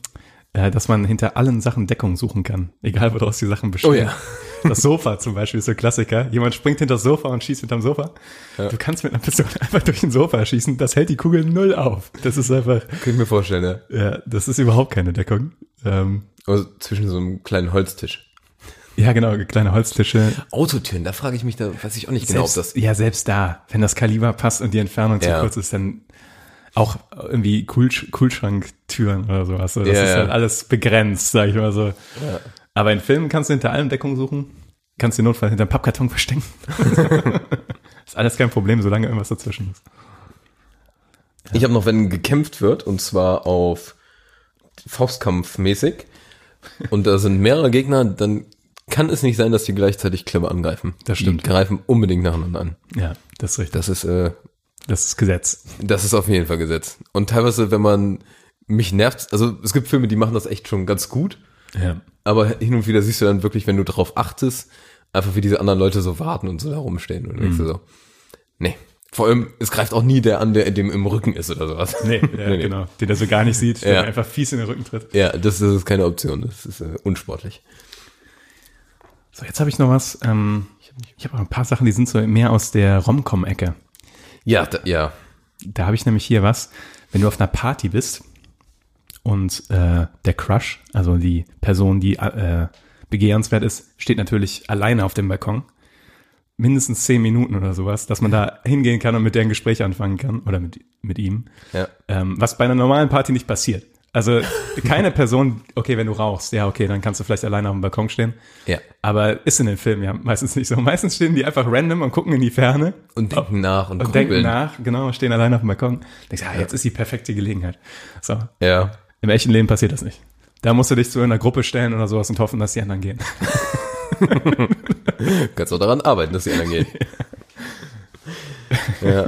äh, dass man hinter allen Sachen Deckung suchen kann. Egal, woraus die Sachen bestehen. Oh ja. Das Sofa zum Beispiel ist so ein Klassiker. Jemand springt hinter das Sofa und schießt hinterm Sofa. Du kannst mit einer Pistole einfach durch ein Sofa schießen. Das hält die Kugel null auf. Das ist einfach, Könnte ich mir vorstellen, ja. ja, das ist überhaupt keine Deckung. Ähm, Also zwischen so einem kleinen Holztisch. ja, genau, kleine Holztische. Autotüren, da frage ich mich, da weiß ich auch nicht genau, ob selbst, das. ja, selbst da, wenn das Kaliber passt und die Entfernung zu Ja. kurz ist, dann auch irgendwie Kühlsch Kühlschranktüren oder sowas. So, das Ja, ist ja. halt alles begrenzt, sag ich mal so. Aber in Filmen kannst du hinter allem Deckung suchen, kannst den Notfall hinter einem Pappkarton verstecken. ist alles kein Problem, solange irgendwas dazwischen ist. Ich habe noch, wenn gekämpft wird, und zwar auf Faustkampf mäßig, und da sind mehrere Gegner, dann kann es nicht sein, dass die gleichzeitig clever angreifen. Das stimmt. Die greifen unbedingt nacheinander an. Ja, das ist richtig. Das ist, äh, Das ist Gesetz. das ist auf jeden Fall Gesetz. Und teilweise, wenn man mich nervt, also es gibt Filme, die machen das echt schon ganz gut, Ja. aber hin und wieder siehst du dann wirklich, wenn du darauf achtest Einfach wie diese anderen Leute so warten und so da rumstehen. Und denkst du so, nee. Vor allem, es greift auch nie der an, der dem im Rücken ist oder sowas. Nee, ja, nee. genau. Den er so gar nicht sieht, der Ja. einfach fies in den Rücken tritt. Ja, das, das ist keine Option. Das ist äh, unsportlich. So, jetzt habe ich noch was. Ähm, ich habe auch ein paar Sachen, die sind so mehr aus der Rom-Com-Ecke. Ja, da, ja. Da habe ich nämlich hier was. Wenn du auf einer Party bist und äh, der Crush, also die Person, die äh, begehrenswert ist, steht natürlich alleine auf dem Balkon. Mindestens zehn Minuten oder sowas, dass man da hingehen kann und mit der ein Gespräch anfangen kann oder mit, mit ihm. Ja. Ähm, was bei einer normalen Party nicht passiert. Also keine Person, okay, wenn du rauchst, ja, okay, dann kannst du vielleicht alleine auf dem Balkon stehen. Ja. Aber ist in den Filmen ja meistens nicht so. Meistens stehen die einfach random und gucken in die Ferne Und denken nach und, und denken nach, genau, stehen alleine auf dem Balkon. Denkst, ah, jetzt ist die perfekte Gelegenheit. So, Ja. im echten Leben passiert das nicht. Da musst du dich zu einer Gruppe stellen oder sowas und hoffen, dass die anderen gehen. Kannst auch daran arbeiten, dass die anderen gehen. ja.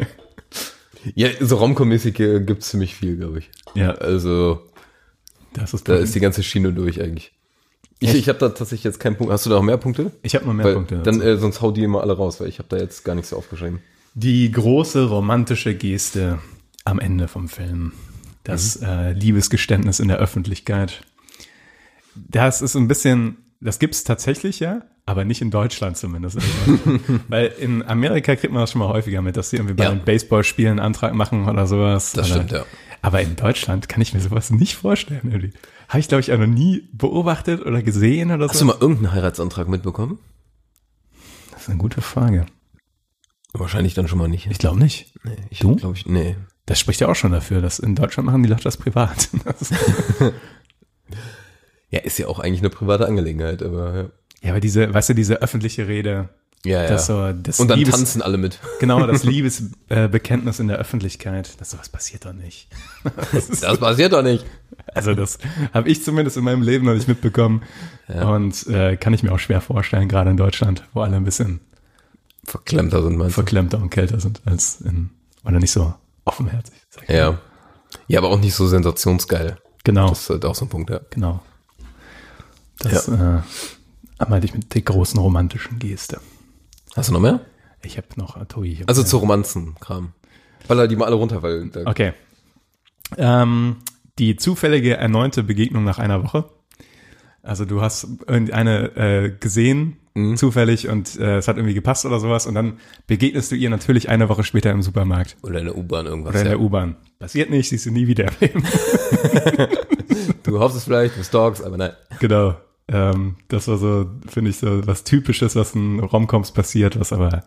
Ja, so Romcom-mäßig äh, gibt's ziemlich viel, glaube ich. Ja. Also, Das ist da ist die ganze Schiene durch eigentlich. Ich, ich habe da tatsächlich jetzt keinen Punkt. Hast du da noch mehr Punkte? ich habe noch mehr Weil, Punkte. Dann, dazu. äh, sonst hau die immer alle raus, weil ich habe da jetzt gar nichts so aufgeschrieben. Die große romantische Geste am Ende vom Film. Das äh, Liebesgeständnis in der Öffentlichkeit. Das ist ein bisschen, das gibt's tatsächlich ja, aber nicht in Deutschland zumindest. Weil in Amerika kriegt man das schon mal häufiger mit, dass sie irgendwie bei Ja. den Baseballspielen einen Antrag machen oder sowas. Das oder, stimmt, ja. Aber in Deutschland kann ich mir sowas nicht vorstellen. Irgendwie. Habe ich, glaube ich, auch noch nie beobachtet oder gesehen oder so. Hast du mal irgendeinen Heiratsantrag mitbekommen? das ist eine gute Frage. Wahrscheinlich dann schon mal nicht. Ich glaube nicht. nee, ich Du? glaube ich, nee. Das spricht ja auch schon dafür, dass in Deutschland machen die Leute das privat. Das Ja, ist ja auch eigentlich eine private Angelegenheit, aber ja. Ja, aber diese, weißt du, diese öffentliche Rede, Ja, ja. das so, das Und dann Liebes, tanzen alle mit. genau, das Liebesbekenntnis in der Öffentlichkeit, das sowas passiert doch nicht. Das Das passiert doch nicht. also das habe ich zumindest in meinem Leben noch nicht mitbekommen und äh, kann ich mir auch schwer vorstellen, gerade in Deutschland, wo alle ein bisschen Verklemmter sind meinst du? verklemmter und kälter sind als in, oder nicht so offenherzig. Ja. Ja, aber auch nicht so sensationsgeil. Genau, Das ist halt auch so ein Punkt, ja. genau. Das äh, meinte ich mit der großen romantischen Geste. Hast du noch mehr? Ich habe noch, ah, Tobi, hab Also mehr. zu Romanzen-Kram. Baller die mal alle runter, weil Okay. Ähm, die zufällige erneute Begegnung nach einer Woche. Also du hast irgendeine äh, gesehen, Mhm. zufällig, und äh, es hat irgendwie gepasst oder sowas, und dann begegnest du ihr natürlich eine Woche später im Supermarkt oder in der U-Bahn irgendwas. oder in ja. der U-Bahn. Passiert nicht, siehst du nie wieder im Leben. Du hoffst es vielleicht, du stalkst, aber nein. genau. Ähm, das war so, finde ich, so was Typisches, was in Romcoms passiert, was aber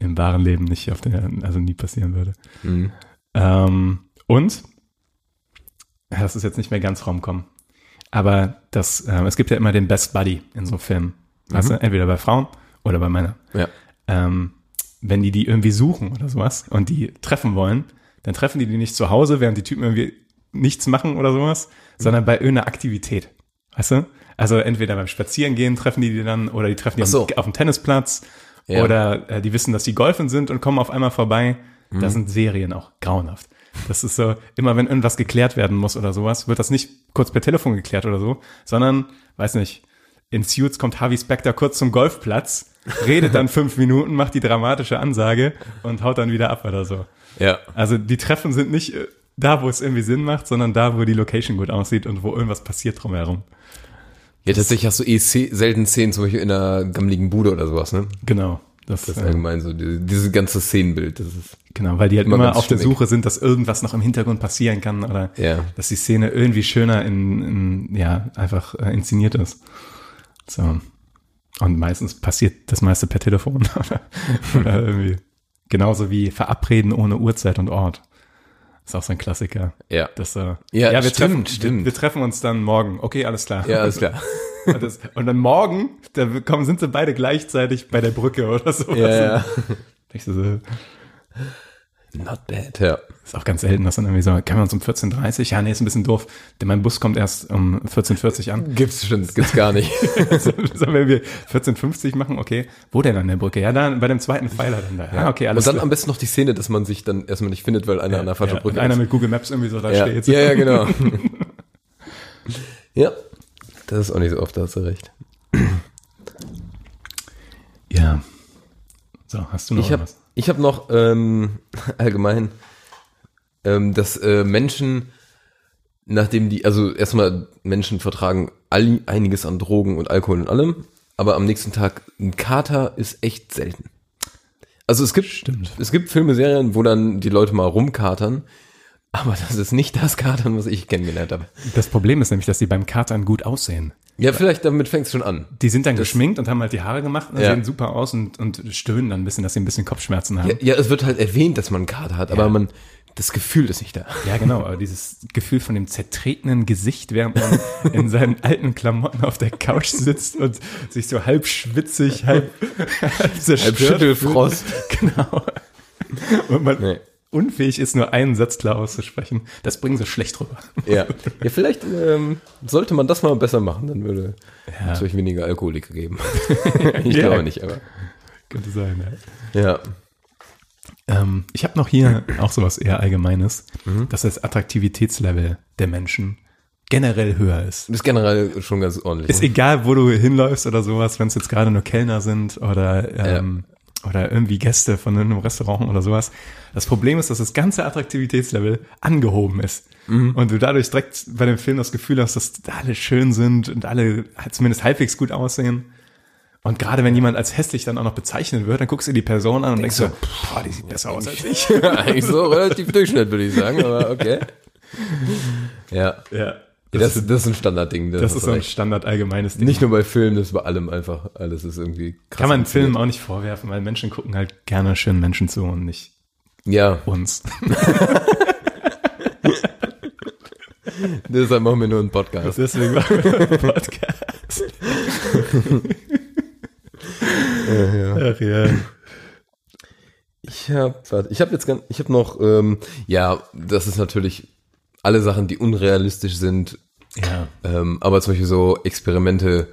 im wahren Leben nicht auf der, also nie passieren würde. Mhm. Ähm, und, das ist jetzt nicht mehr ganz Romcom, aber das, ähm, es gibt ja immer den Best Buddy in so Filmen. Weißt du, entweder bei Frauen oder bei Männern. Ja. Ähm, wenn die die irgendwie suchen oder sowas und die treffen wollen, dann treffen die die nicht zu Hause, während die Typen irgendwie nichts machen oder sowas, sondern bei irgendeiner Aktivität. Weißt du? Also entweder beim Spazierengehen treffen die die dann oder die treffen die so. auf, dem Tennisplatz Ja. oder äh, die wissen, dass die golfen sind und kommen auf einmal vorbei. Mhm. Das sind Serien auch grauenhaft. Das ist so, immer wenn irgendwas geklärt werden muss oder sowas, wird das nicht kurz per Telefon geklärt oder so, sondern, weiß nicht, in Suits kommt Harvey Specter kurz zum Golfplatz, redet dann fünf Minuten, macht die dramatische Ansage und haut dann wieder ab oder so. Ja. Also die Treffen sind nicht äh, da, wo es irgendwie Sinn macht, sondern da, wo die Location gut aussieht und wo irgendwas passiert drumherum. Ja, tatsächlich hast du eh se- selten Szenen, zum Beispiel in einer gammeligen Bude oder sowas, ne? Genau. Das, Das ist äh, allgemein so, die, dieses ganze Szenenbild, das ist, Genau, weil die halt Immer immer, auf der stimmig. Suche sind, dass irgendwas noch im Hintergrund passieren kann oder Ja. dass die Szene irgendwie schöner in, in ja, einfach äh, inszeniert ist. So. Und meistens passiert das meiste per Telefon oder, oder irgendwie. Genauso wie Verabreden ohne Uhrzeit und Ort. Ist auch so ein Klassiker. ja. Das, äh, Ja, wir stimmt, treffen, stimmt. Wir, wir treffen uns dann morgen. Okay, alles klar. Ja, ist klar. Und, das, und dann morgen, da kommen, sind sie beide gleichzeitig bei der Brücke oder so. Ja, ja. Ich so, so, Not bad, ja. Ist auch ganz selten, dass dann irgendwie so, können wir uns um 14.30 Uhr? Ja, nee, ist ein bisschen doof, denn mein Bus kommt erst um 14.40 Uhr an. Gibt's schon, gibt's gar nicht. Sollen wenn wir 14.50 machen? Okay. Wo denn an der Brücke? Ja, dann bei dem zweiten Pfeiler dann da. Ja, okay, alles Und dann klar. am besten noch die Szene, dass man sich dann erstmal nicht findet, weil einer an der falschen ja, Brücke einer ist. mit Google Maps irgendwie so da ja. steht. ja, ja, genau. ja. Das ist auch nicht so oft, da hast du recht. Ja. So, hast du noch Ich was? Ich hab noch ähm, allgemein, ähm, dass äh, Menschen, nachdem die, also erstmal Menschen vertragen all, einiges an Drogen und Alkohol und allem, aber am nächsten Tag ein Kater ist echt selten. Also es gibt, Stimmt. es gibt Filme, Serien, wo dann die Leute mal rumkatern, aber das ist nicht das Katern, was ich kennengelernt habe. Das Problem ist nämlich, dass die beim Katern gut aussehen. Ja, vielleicht damit fängst du schon an. Die sind dann geschminkt und haben halt die Haare gemacht und Ja. sehen super aus und, und stöhnen dann ein bisschen, dass sie ein bisschen Kopfschmerzen haben. Ja, ja, es wird halt erwähnt, dass man einen Kater hat, aber man, das Gefühl ist nicht da. Ja, genau, aber dieses Gefühl von dem zertretenen Gesicht, während man in seinen alten Klamotten auf der Couch sitzt und sich so halb schwitzig, halb, halb zerstört Schüttelfrost. fühlt. Genau. Und man Nee. Unfähig ist, nur einen Satz klar auszusprechen. Das bringen sie schlecht rüber. Ja, ja vielleicht ähm, sollte man das mal besser machen, dann würde Ja. es euch weniger Alkoholiker geben. ich Ja. glaube nicht, aber. Könnte sein, ja. Ja. Ähm, ich habe noch hier auch sowas eher Allgemeines, Mhm. dass das Attraktivitätslevel der Menschen generell höher ist. Ist generell schon ganz ordentlich. Ist ne? egal, wo du hinläufst oder sowas, wenn es jetzt gerade nur Kellner sind oder, ähm, oder irgendwie Gäste von einem Restaurant oder sowas. Das Problem ist, dass das ganze Attraktivitätslevel angehoben ist. Mhm. Und du dadurch direkt bei dem Film das Gefühl hast, dass alle schön sind und alle zumindest halbwegs gut aussehen. Und gerade wenn jemand als hässlich dann auch noch bezeichnet wird, dann guckst du die Person an und denkst, so, boah, die sieht besser aus als ich. Eigentlich so relativ Durchschnitt, würde ich sagen, aber okay. Ja. Ja. Das, das, ist ein Standardding. Das hast ist so ein. Standard allgemeines Ding. Nicht nur bei Filmen, das ist bei allem einfach. Alles ist irgendwie krass. Kann man. Filmen auch nicht vorwerfen, weil Menschen gucken halt gerne schönen Menschen zu und nicht Ja, uns. deshalb machen wir nur einen Podcast. Deswegen machen wir einen Podcast. Ach ja. Ich habe, warte, ich habe jetzt ganz, ich habe noch, ähm, ja, das ist natürlich alle Sachen, die unrealistisch sind, Ja. ähm, aber zum Beispiel so Experimente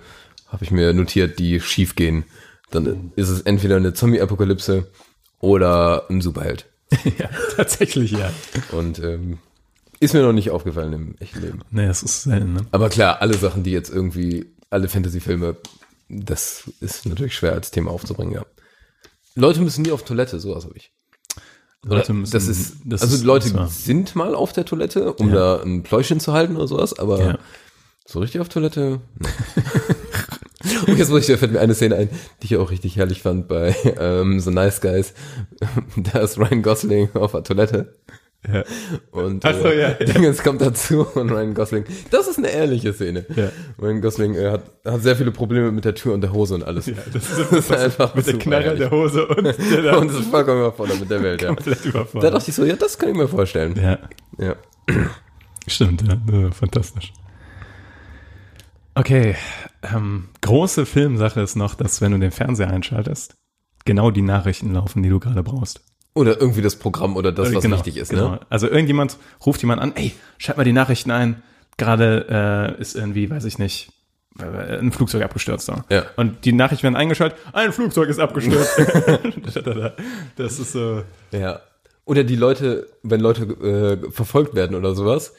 habe ich mir notiert, die schief gehen. Dann ist es entweder eine Zombie-Apokalypse oder ein Superheld. ja, tatsächlich ja. Und ähm, ist mir noch nicht aufgefallen im echten Leben. Nee, das ist selten, ne? Aber klar, alle Sachen, die jetzt irgendwie, alle Fantasy-Filme, das ist natürlich schwer als Thema aufzubringen, ja. Leute müssen nie auf Toilette, sowas habe ich. Oder Leute müssen- das ist, das also ist- Leute das war- sind mal auf der Toilette, um Ja. da ein Pläuschen zu halten oder sowas, aber Ja. so richtig auf Toilette? Nee. Und jetzt muss ich, da fällt mir eine Szene ein, die ich auch richtig herrlich fand bei ähm, The Nice Guys. da ist Ryan Gosling auf der Toilette. Ja. Und Ach so, äh, ja, ja. Dingens kommt dazu und Ryan Gosling. Das ist eine ehrliche Szene. Ja. Ryan Gosling äh, hat, hat sehr viele Probleme mit der Tür und der Hose und alles. Ja, das ist, Das ist einfach mit der Knarre ehrlich. der Hose und der Und ist vollkommen überfordert mit der Welt, ja. Da dachte ich so, ja, das kann ich mir vorstellen. Ja, Ja. stimmt, ja, ja, fantastisch. Okay, ähm, große Filmsache ist noch, dass wenn du den Fernseher einschaltest, genau die Nachrichten laufen, die du gerade brauchst. Oder irgendwie das Programm oder das, was Genau, wichtig ist, genau. ne? Also irgendjemand ruft jemand an, ey, schalt mal die Nachrichten ein. Gerade äh, ist irgendwie, weiß ich nicht, ein Flugzeug abgestürzt. Da. Ja. Und die Nachrichten werden eingeschaltet, ein Flugzeug ist abgestürzt. das ist so. Ja. Oder die Leute, wenn Leute äh, verfolgt werden oder sowas.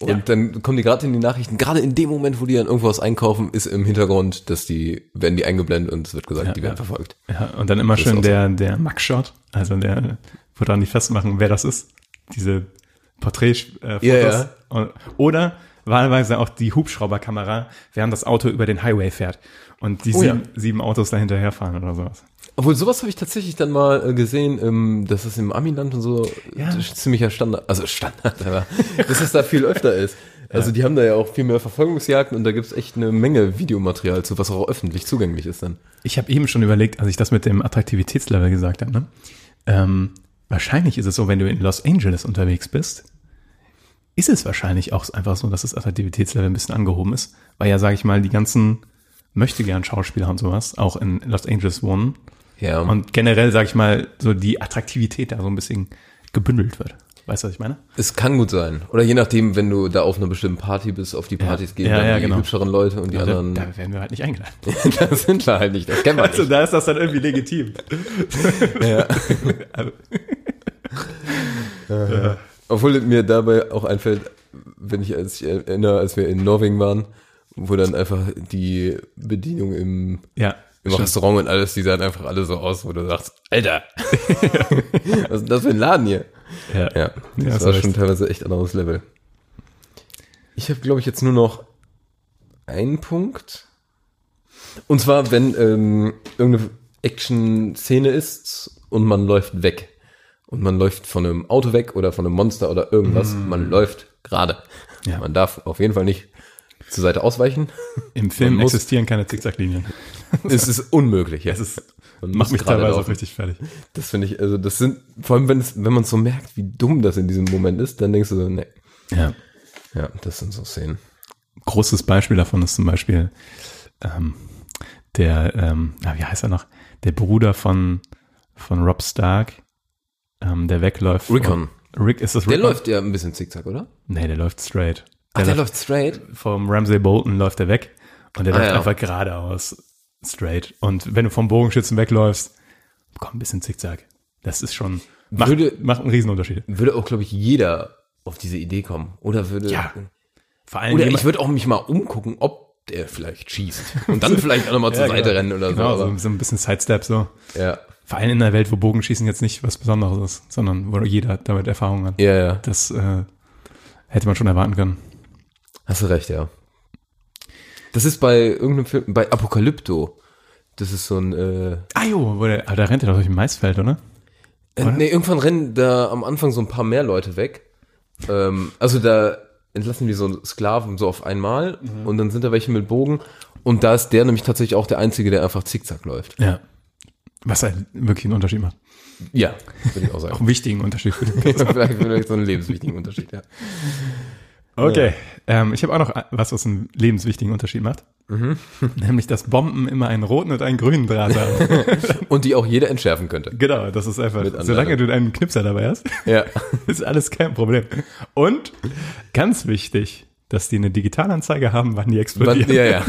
Und Ja. dann kommen die gerade in die Nachrichten, gerade in dem Moment, wo die dann irgendwas einkaufen, ist im Hintergrund, dass die, werden die eingeblendet und es wird gesagt, Ja, die werden ja. verfolgt. Ja, und dann immer ist schön der, der Mugshot, also der, wo dann nicht festmachen, wer das ist. Diese Porträtfotos. Äh. Und- Oder wahlweise auch die Hubschrauberkamera, während das Auto über den Highway fährt und die Oh sieben, sieben Autos da hinterherfahren oder sowas. Obwohl, sowas habe ich tatsächlich dann mal äh, gesehen, ähm, dass es im Amiland und so Ja. ziemlicher Standard, also Standard, aber dass es da viel öfter ist. Also die haben da ja auch viel mehr Verfolgungsjagden und da gibt's echt eine Menge Videomaterial zu, was auch öffentlich zugänglich ist dann. Ich habe eben schon überlegt, als ich das mit dem Attraktivitätslevel gesagt habe, ne? ähm, wahrscheinlich ist es so, wenn du in Los Angeles unterwegs bist, ist es wahrscheinlich auch einfach so, dass das Attraktivitätslevel ein bisschen angehoben ist, weil ja, sage ich mal, die ganzen möchte gern Schauspieler und sowas auch in Los Angeles wohnen Ja. und generell, sage ich mal, so die Attraktivität da so ein bisschen gebündelt wird. Weißt du, was ich meine? Es kann gut sein. Oder je nachdem, wenn du da auf einer bestimmten Party bist, auf die Partys gehen Ja, dann ja, die genau. hübscheren Leute und die Ja, da, anderen. da werden wir halt nicht eingeladen. das sind wir halt nicht, das kennen wir Also nicht. da ist das dann irgendwie legitim. Ja. Also, Obwohl mir dabei auch einfällt, wenn ich, als ich erinnere, als wir in Norwegen waren, wo dann einfach die Bedienung im, ja, im Restaurant und alles, die sahen einfach alle so aus, wo du sagst, Alter, was ist das für ein Laden hier? Ja. Ja, das Ja, war schon teilweise echt anderes Level. Ich habe, glaube ich, jetzt nur noch einen Punkt. Und zwar, wenn ähm, irgendeine Action-Szene ist und man läuft weg. Und man läuft von einem Auto weg oder von einem Monster oder irgendwas. Man läuft gerade. Ja. Man darf auf jeden Fall nicht zur Seite ausweichen. Im Film muss- existieren keine Zickzacklinien. es ist unmöglich. Ja. Das ist, macht mich teilweise auch laufen. richtig fertig. Das finde ich, also das sind, vor allem wenn es, wenn man so merkt, wie dumm das in diesem Moment ist, dann denkst du so, ne. Ja. Ja, das sind so Szenen. Großes Beispiel davon ist zum Beispiel ähm, der, ähm, na, wie heißt er noch? Der Bruder von, von Rob Stark, ähm, der wegläuft. Rickon. Rick, ist das Der Rickon? läuft ja ein bisschen zickzack, oder? Nee, der läuft straight. Ach, der läuft straight? vom Ramsey Bolton läuft er weg und der Ah, läuft ja. einfach geradeaus straight. Und wenn du vom Bogenschützen wegläufst, komm, ein bisschen zickzack. Das ist schon, macht, Würde- macht einen Riesenunterschied. Würde auch, glaube ich, jeder auf diese Idee kommen. Oder würde. Ja. Vor allem Oder jemand- ich würde auch mich mal umgucken, ob der vielleicht schießt. Und dann vielleicht auch nochmal zur Ja, Seite genau. rennen oder genau, so. so, so ein bisschen Sidestep so. Ja. Vor allem in einer Welt, wo Bogenschießen jetzt nicht was Besonderes ist, sondern wo jeder damit Erfahrung hat. Ja, ja. Das äh, hätte man schon erwarten können. Hast du recht, ja. Das ist bei irgendeinem Film, bei Apokalypto. Das ist so ein, äh, Ah jo, wo der, aber da rennt er doch durch ein Maisfeld, oder? Äh, nee, irgendwann rennen da am Anfang so ein paar mehr Leute weg. Ähm, also da entlassen die so Sklaven so auf einmal und dann sind da welche mit Bogen und da ist der nämlich tatsächlich auch der Einzige, der einfach zickzack läuft. Ja. Was halt wirklich einen Unterschied macht. Ja, würde ich auch Auch sagen. einen wichtigen Unterschied für den vielleicht, vielleicht so einen lebenswichtigen Unterschied, ja. Okay, ähm, ich habe auch noch was, was einen lebenswichtigen Unterschied macht. Mhm. Nämlich, dass Bomben immer einen roten und einen grünen Draht haben. Und die auch jeder entschärfen könnte. genau, das ist einfach, solange du einen Knipser dabei hast, Ja. ist alles kein Problem. Und ganz wichtig, dass die eine Digitalanzeige haben, wann die Wann, explodieren. ja, ja.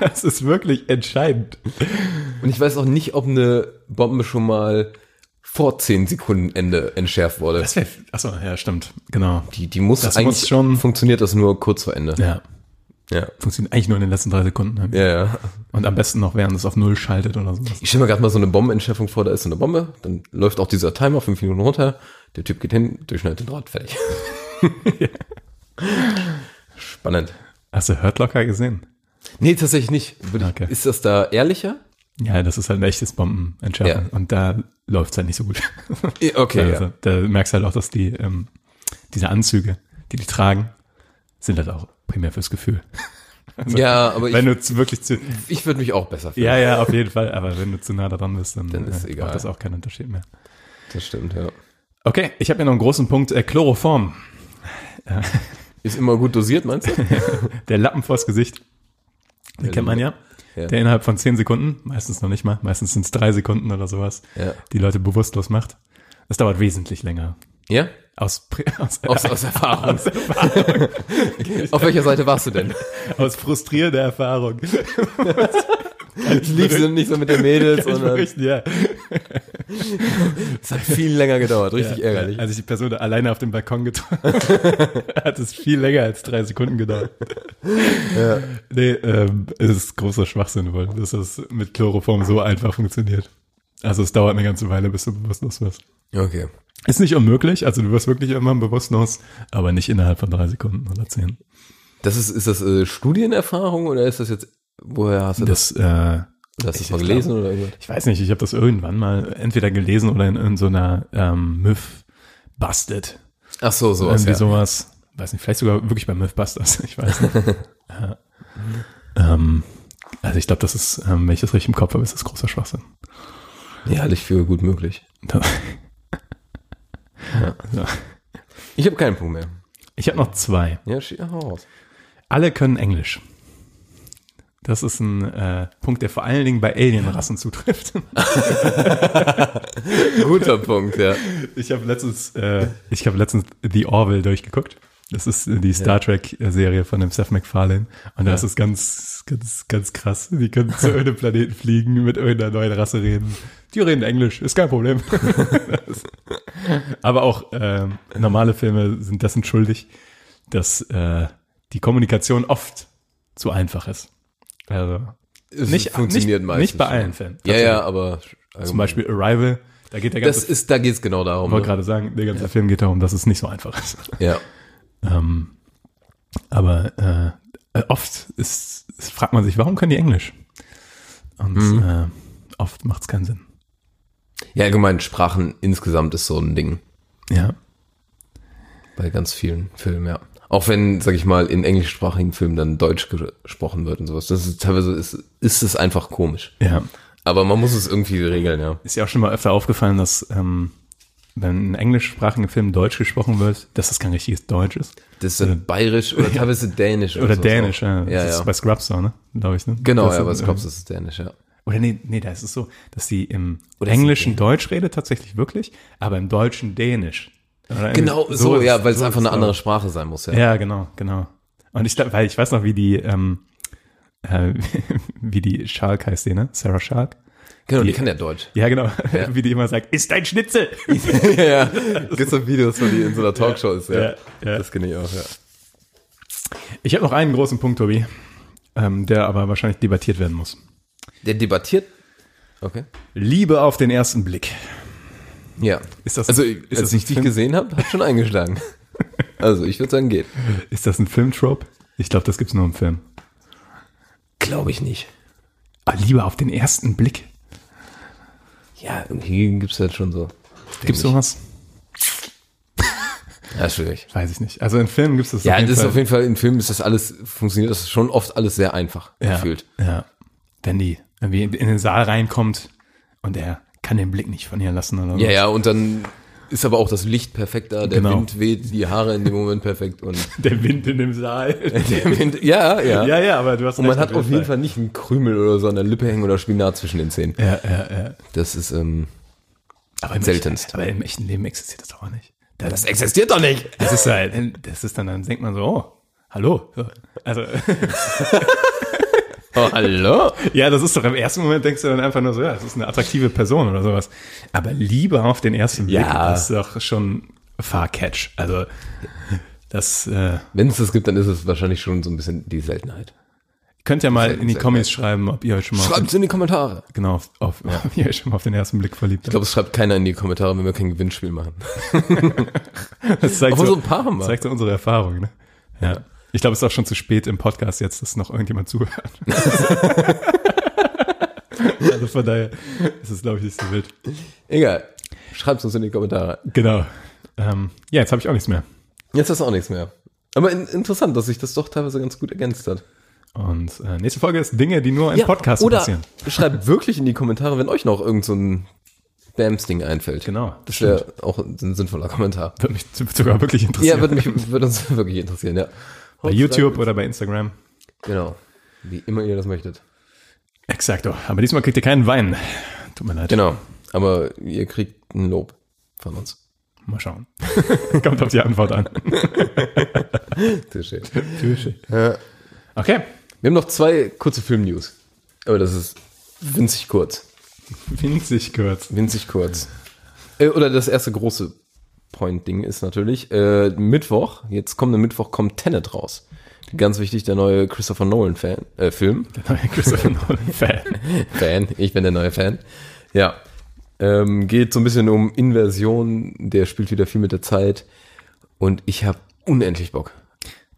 Das ist wirklich entscheidend. Und ich weiß auch nicht, ob eine Bombe schon mal vor 10 Sekunden Ende entschärft wurde. Das wäre, achso, ja, stimmt, genau. Die, die muss Das eigentlich muss schon- funktioniert das nur kurz vor Ende. Ja, Ja. funktioniert eigentlich nur in den letzten drei Sekunden. ne? Ja, ja. Und am besten noch, während es auf Null schaltet oder sowas. Ich stelle mir gerade mal so eine Bombenentschärfung vor, da ist so eine Bombe, dann läuft auch dieser Timer fünf Minuten runter, der Typ geht hin, durchschneidet den Draht, fertig. Spannend. Hast du Hurt Locker gesehen? Nee, tatsächlich nicht. Okay. Ist das da ehrlicher? Ja, das ist halt ein echtes Bombenentschärfen. Ja. Und da läuft's halt nicht so gut. Okay, also, Da merkst du halt auch, dass die, ähm, diese Anzüge, die die tragen, sind halt auch primär fürs Gefühl. Also, ja. Ja, aber ich, wenn du zu, wirklich zu, ich würde mich auch besser fühlen. ja, ja, auf jeden Fall, aber wenn du zu nah dran bist, dann, Dann ist äh, egal. macht das auch keinen Unterschied mehr. Das stimmt, ja. Okay, ich habe ja noch einen großen Punkt, äh, Chloroform. Ist immer gut dosiert, meinst du? Der Lappen vors Gesicht. Den kennt man ja. Ja. Der innerhalb von zehn Sekunden, meistens noch nicht mal, meistens sind es drei Sekunden oder sowas, Ja. die Leute bewusstlos macht. Das dauert wesentlich länger. Ja? Aus, Pri- aus, Aus, aus Erfahrung. Auf welcher Seite warst du denn? aus frustrierender Erfahrung. Lief du nicht so mit der Mädels, Kann ich sondern berichten, ja. es hat viel länger gedauert, richtig ja, ärgerlich. Als ich die Person alleine auf dem Balkon getroffen hat es viel länger als drei Sekunden gedauert. Ja. Nee, ähm, es ist großer Schwachsinn wohl, dass das mit Chloroform so einfach funktioniert. Also es dauert eine ganze Weile, bis du bewusstlos wirst. Okay. Ist nicht unmöglich, also du wirst wirklich irgendwann bewusstlos, aber nicht innerhalb von drei Sekunden oder zehn. Das ist, ist das äh, Studienerfahrung oder ist das jetzt, woher hast du das? Das, äh, Hast du das mal gelesen glaub- oder irgendwas? ich weiß nicht, ich habe das irgendwann mal entweder gelesen oder in, in so einer ähm, Myth Busted. Ach so, sowas, Irgendwie ja. sowas. Weiß nicht, vielleicht sogar wirklich bei Mythbusters, ich weiß nicht. ja. ähm, also ich glaube, das ist, ähm, wenn ich das richtig im Kopf habe, ist das großer Schwachsinn. Ja, halte ich für gut möglich. Da- Ja. Ich habe keinen Punkt mehr. Ich habe noch zwei. Ja, hau raus. Alle können Englisch. Das ist ein äh, Punkt, der vor allen Dingen bei Alienrassen zutrifft. Guter Punkt, ja. Ich habe letztens, äh, ich habe letztens The Orville durchgeguckt. Das ist äh, die Star Trek Serie von dem Seth MacFarlane. Und da ist es ganz, ganz, ganz krass. Die können zu irgendeinem Planeten fliegen, mit irgendeiner neuen Rasse reden. Die reden Englisch, ist kein Problem. Das- Aber auch ähm, normale Filme sind dessen schuldig, dass äh, die Kommunikation oft zu einfach ist. Also Es Nicht, funktioniert nicht, meistens nicht bei allen Filmen. Ja, ja, aber Zum Beispiel Arrival, da geht der ganze das ist, da geht's genau darum. Ich wollte Ne? gerade sagen, der ganze Film geht darum, dass es nicht so einfach ist. Ja. Ähm, aber äh, äh, oft ist, ist, fragt man sich, warum können die Englisch? Und Mhm. äh, oft macht es keinen Sinn. ja, allgemein Sprachen insgesamt ist so ein Ding Ja. bei ganz vielen Filmen, ja. Auch wenn, sag ich mal, in englischsprachigen Filmen dann Deutsch gesprochen wird und sowas. Das ist teilweise ist, ist es einfach komisch. Ja. Aber man muss es irgendwie regeln, ja. Ist ja auch schon mal öfter aufgefallen, dass ähm, wenn ein englischsprachigen Film Deutsch gesprochen wird, dass das kein richtiges Deutsch ist. Das ist dann bayerisch oder teilweise dänisch. Oder sowas Dänisch, auch. ja. Ja, das ja. ist bei Scrubs so, ne? Glaube ich, ne? Genau, Das ja, äh, du, das ist dänisch, ja. Oder nee, nee, da ist es so, dass sie im Oder es Englischen Deutsch redet tatsächlich wirklich, aber im Deutschen Dänisch. Genau, so, ist- ja, weil es so einfach ist eine es andere. Sprache sein muss, ja. Ja, genau, genau. Und ich glaube, weil ich weiß noch, wie die, ähm, äh, wie die Schalk heißt die, ne? Sarah Schalk. Genau, die, Die- kann ja Deutsch. Ja, genau. Wie die immer sagt, ist dein Schnitzel. ja, ja. Gibt so Videos, wo die in so einer Talkshow ist, ja. Ja, ja. Das kenne ich auch, ja. Ich habe noch einen großen Punkt, Tobi, ähm, der aber wahrscheinlich debattiert werden muss. Der debattiert. Okay. Liebe auf den ersten Blick. Ja. Ist das- also, ist als das ich dich gesehen habe, hat schon eingeschlagen. Also, ich würde sagen, geht. Ist das ein Filmtrope? Ich glaube, das gibt's nur im Film. Glaube ich nicht. Aber Liebe auf den ersten Blick. Ja, irgendwie gibt's das schon so. Gibt's sowas? Ja, schwierig. Weiß ich nicht. Also in Filmen gibt's das Ja, auf jeden das ist Fall. auf jeden Fall, in Filmen ist das alles, funktioniert das schon oft alles sehr einfach ja, gefühlt. Ja. Wenn die irgendwie in den Saal reinkommt und er kann den Blick nicht von ihr lassen oder Ja, was. ja, und dann ist aber auch das Licht perfekt da, der Genau. Wind weht, die Haare in dem Moment perfekt und Der Wind in dem Saal. der Wind, ja, ja. ja, ja, aber du hast Und man hat auf jeden Fall nicht einen Krümel oder so an der Lippe hängen oder Spinat zwischen den Zähnen. Ja, ja, ja. Das ist, ähm, Aber Seltenst. Echten, aber im echten Leben existiert das doch auch nicht. Das, das existiert doch nicht. das ist halt, das ist dann, dann denkt man so, oh, hallo. So. Also, Oh, hallo? ja, das ist doch im ersten Moment denkst du dann einfach nur so, ja, das ist eine attraktive Person oder sowas. Aber Liebe auf den ersten Blick, Ja. ist doch schon Far-Catch. Also, das, äh, Wenn es das gibt, dann ist es wahrscheinlich schon so ein bisschen die Seltenheit. könnt ihr mal in die. Comments schreiben, ob ihr euch schon mal, Schreibt in die Kommentare. genau, auf, auf, ob ihr euch schon mal auf den ersten Blick verliebt Ich glaube, es schreibt keiner in die Kommentare, wenn wir kein Gewinnspiel machen. Das zeigt Obwohl so ein paar haben wir. zeigt so unsere Erfahrung, ne? Ja. Ich glaube, es ist auch schon zu spät im Podcast jetzt, dass noch irgendjemand zuhört. also von daher ist es, glaube ich, nicht so wild. Egal. Schreibt uns in die Kommentare. Genau. Ähm, ja, jetzt habe ich auch nichts mehr. Jetzt hast du auch nichts mehr. Aber in, interessant, dass sich das doch teilweise ganz gut ergänzt hat. Und äh, nächste Folge ist Dinge, die nur in Podcasts oder passieren. schreibt wirklich in die Kommentare, wenn euch noch irgend so ein Bams-Ding einfällt. Genau. Das wäre auch ein sinnvoller Kommentar. Würde mich sogar wirklich interessieren. Ja, würde mich, würde uns wirklich interessieren, ja. Bei YouTube oder bei Instagram. Genau. Wie immer ihr das möchtet. Exakt. Aber diesmal kriegt ihr keinen Wein. Tut mir leid. Genau. Aber ihr kriegt ein Lob von uns. Mal schauen. Kommt auf die Antwort an. Sehr schön. Okay. Wir haben noch zwei kurze Film-News. Aber das ist winzig kurz. Winzig kurz. Winzig kurz. Äh, oder das erste große Point-Ding ist natürlich, äh, Mittwoch, jetzt kommende Mittwoch kommt Tenet raus. Ganz wichtig, der neue Christopher Nolan-Fan, äh, Film. Der neue Christopher Nolan-Fan. Fan, ich bin der neue Fan. Ja. Ähm, geht so ein bisschen um Inversion, der spielt wieder viel mit der Zeit. Und ich habe unendlich Bock.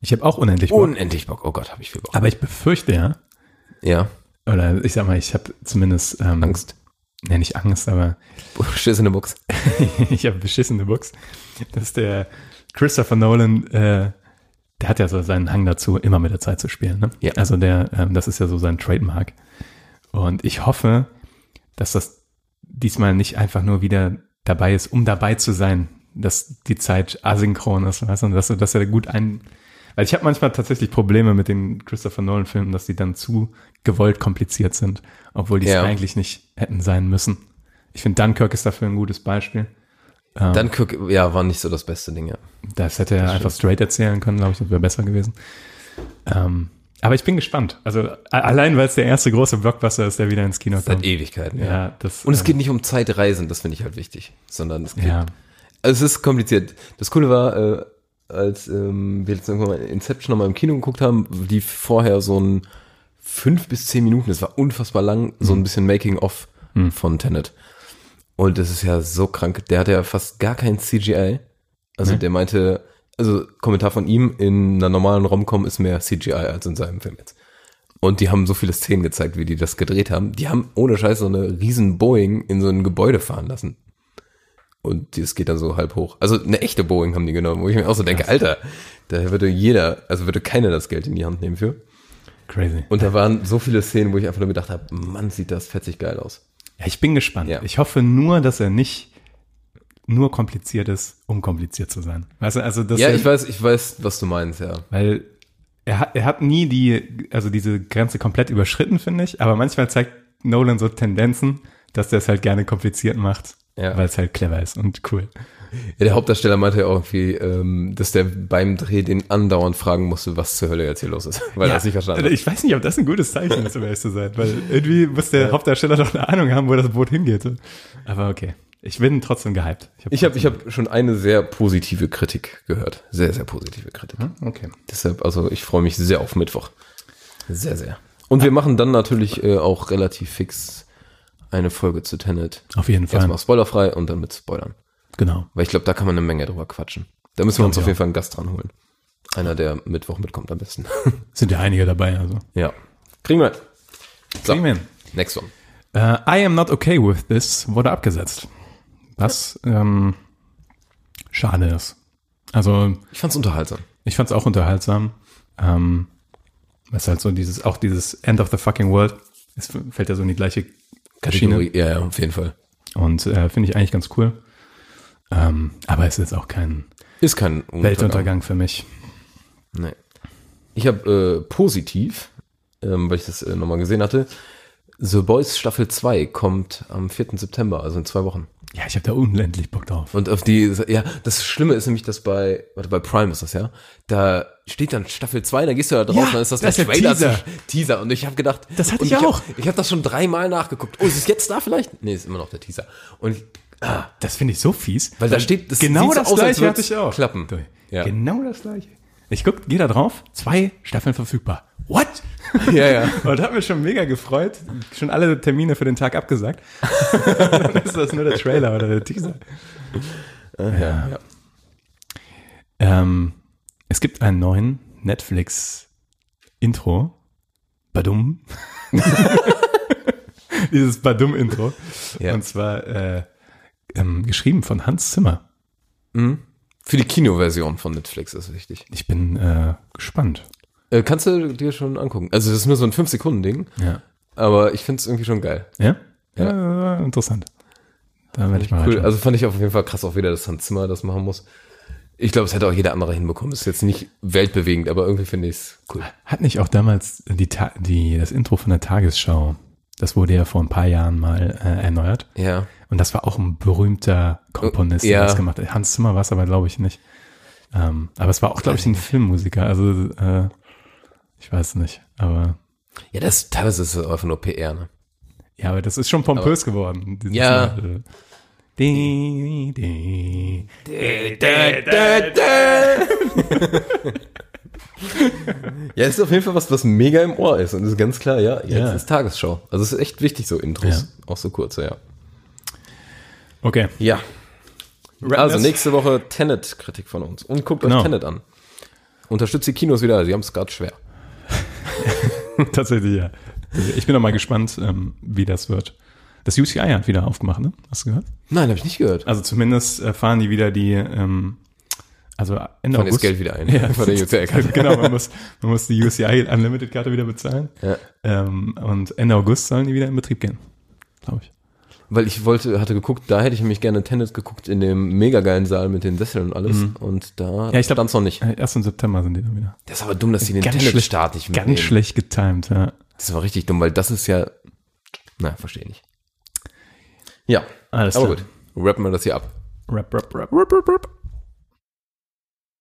Ich habe auch unendlich Bock. Unendlich Bock. Oh Gott, habe ich viel Bock. Aber ich befürchte ja, Ja. oder ich sag mal, ich habe zumindest ähm, Angst. Nee, nicht Angst, aber Schiss in der Box. ich habe beschissene Books, dass der Christopher Nolan, äh, der hat ja so seinen Hang dazu, immer mit der Zeit zu spielen. Ne? Ja. Also der, ähm, das ist ja so sein Trademark. Und ich hoffe, dass das diesmal nicht einfach nur wieder dabei ist, um dabei zu sein, dass die Zeit asynchron ist, weißt du, und dass, dass er gut ein, weil ich habe manchmal tatsächlich Probleme mit den Christopher Nolan Filmen, dass die dann zu gewollt kompliziert sind, obwohl die es Ja. eigentlich nicht hätten sein müssen. Ich finde Dunkirk ist dafür ein gutes Beispiel. Dann Kirk, ja, war nicht so das beste Ding, ja. Das hätte er einfach straight erzählen können, glaube ich, das wäre besser gewesen. Ähm, aber ich bin gespannt. Also allein, weil es der erste große Blockbuster ist, der wieder ins Kino Seit kommt. Ewigkeiten, ja. Ja, das. Und es ähm, geht nicht um Zeitreisen, das finde ich halt wichtig, sondern es geht. Ja. Also es ist kompliziert. Das Coole war, äh, als ähm, wir jetzt irgendwann mal Inception nochmal im Kino geguckt haben, lief vorher so ein fünf bis zehn Minuten, das war unfassbar lang, so ein bisschen Making-of von Tenet. Und das ist ja so krank. Der hatte ja fast gar kein CGI. Also der meinte, also Kommentar von ihm, in einer normalen Romcom ist mehr CGI als in seinem Film jetzt. Und die haben so viele Szenen gezeigt, wie die das gedreht haben. Die haben ohne Scheiß so eine riesen Boeing in so ein Gebäude fahren lassen. Und das geht dann so halb hoch. Also eine echte Boeing haben die genommen, wo ich mir auch so denke, Alter, da würde jeder, also würde keiner das Geld in die Hand nehmen für. Crazy. Und da waren so viele Szenen, wo ich einfach nur gedacht habe, Mann, sieht das fetzig geil aus. Ja, ich bin gespannt. Ja. Ich hoffe nur, dass er nicht nur kompliziert ist, um kompliziert zu sein. Weißt du, also das Ja, ich weiß, ich weiß, was du meinst, ja. weil er hat, er hat nie die, also diese Grenze komplett überschritten, finde ich, aber manchmal zeigt Nolan so Tendenzen, dass der es halt gerne kompliziert macht, Ja. weil es halt clever ist und cool. Ja, der Hauptdarsteller meinte ja auch irgendwie, ähm, dass der beim Dreh den andauernd fragen musste, was zur Hölle jetzt hier los ist, weil er das nicht verstanden hat. Ich weiß nicht, ob das ein gutes Zeichen ist, um ehrlich zu sein, weil irgendwie muss der Hauptdarsteller doch eine Ahnung haben, wo das Boot hingeht. Aber okay. Ich bin trotzdem gehypt. Ich habe ich hab schon eine sehr positive Kritik gehört. Sehr, sehr positive Kritik. okay. Deshalb, also ich freue mich sehr auf Mittwoch. Sehr, sehr. Und wir machen dann natürlich äh, auch relativ fix eine Folge zu Tenet. Auf jeden Fall. Erstmal spoilerfrei und dann mit Spoilern. Genau. Weil ich glaube, da kann man eine Menge drüber quatschen. Da müssen wir uns auf jeden Fall einen Gast dran holen. Einer, der Mittwoch mitkommt am besten. Sind ja einige dabei, also. ja. Kriegen wir. So, Kriegen wir next one. Äh, I am not okay with this wurde abgesetzt. Was ähm, schade ist. Also Ich fand's unterhaltsam. ich fand es auch unterhaltsam. Ähm, es ist halt so dieses, auch dieses End of the fucking world. Es fällt ja so in die gleiche Schiene. Kategorie. Ja, auf jeden Fall. Und äh, finde ich eigentlich ganz cool. Ähm, aber es ist auch kein Ist kein Untergang. Weltuntergang für mich. Nee. Ich habe äh, positiv, ähm, weil ich das äh, nochmal gesehen hatte, The Boys Staffel 2 kommt am 4. September, also in zwei Wochen. Ja, ich habe da unendlich Bock drauf. Und auf die, ja, das Schlimme ist nämlich, dass bei, warte, bei Prime ist das ja, da steht dann Staffel 2, da gehst du da drauf, Ja, dann ist das, das der ist der Trailer, Teaser. Teaser. Und ich habe gedacht, Das hatte und ich auch. Hab, ich habe das schon dreimal nachgeguckt. Oh, ist es jetzt da vielleicht? Nee, ist immer noch der Teaser. Und ah, Das finde ich so fies. Weil da steht- das genau so das aus, gleiche hatte ich auch. klappen. Ja. Genau das gleiche. Ich guck, geh da drauf, zwei Staffeln verfügbar. What? ja, ja. Und hab mich schon mega gefreut. Schon alle Termine für den Tag abgesagt. Dann ist das nur der Trailer oder der Teaser. ja, ja. Ähm, es gibt einen neuen Netflix-Intro. Badum. Dieses Badum-Intro. Ja. Und zwar äh, ähm, geschrieben von Hans Zimmer. Für die Kinoversion von Netflix ist wichtig. Ich bin äh, gespannt. Äh, kannst du dir schon angucken. Also das ist nur so ein 5-Sekunden-Ding, Ja. aber ich finde es irgendwie schon geil. Ja? Ja. Ja, interessant. Da werde ich mal Cool. Also fand ich auf jeden Fall krass auch wieder, dass Hans Zimmer das machen muss. Ich glaube, es hätte auch jeder andere hinbekommen. Ist jetzt nicht weltbewegend, aber irgendwie finde ich es cool. Hat nicht auch damals die, Ta die, das Intro von der Tagesschau, das wurde ja vor ein paar Jahren mal äh, erneuert. Ja. Und das war auch ein berühmter Komponist, der Ja. das gemacht hat. Hans Zimmer war es aber, glaube ich, nicht. Ähm, aber es war auch, glaube ich, ein Filmmusiker. Also, äh, ich weiß nicht. Aber Ja, das teilweise ist es einfach nur PR, ne? ja, aber das ist schon pompös geworden. Dieses Ja. Mal, äh. Ja, es ist auf jeden Fall was, was mega im Ohr ist. Und es ist ganz klar, ja, jetzt Ja. ist Tagesschau. Also es ist echt wichtig, so Intros. Auch so kurze, ja. Okay. Ja. Also nächste Woche Tenet-Kritik von uns. Und guckt Genau. euch Tenet an. Unterstützt die Kinos wieder, sie haben es gerade schwer. Tatsächlich, ja. Ich bin noch mal gespannt, ähm, wie das wird. Das UCI hat wieder aufgemacht, ne? Hast du gehört? Nein, habe ich nicht gehört. Also zumindest fahren die wieder die, ähm, also Ende jetzt August. Geld wieder ein. Ja, Von der UCI-Karte. genau, man muss, man muss die UCI Unlimited-Karte wieder bezahlen. Ja. Ähm, und Ende August sollen die wieder in Betrieb gehen, glaube ich. Weil ich wollte, hatte geguckt, da hätte ich nämlich gerne Tenet geguckt in dem mega geilen Saal mit den Sesseln und alles. Und da Mhm. Ja, ich glaub- stand's noch nicht. Äh, Erst im September sind die dann wieder. Das ist aber dumm, dass die den Ganz Tenet-Start nicht Ganz mitnehmen. schlecht getimed, ja. Das war richtig dumm, weil das ist ja, na, verstehe ich nicht. Ja, Alles aber klar. gut. Rappen wir das hier ab. Rap, rap, rap, rap, rap, rap.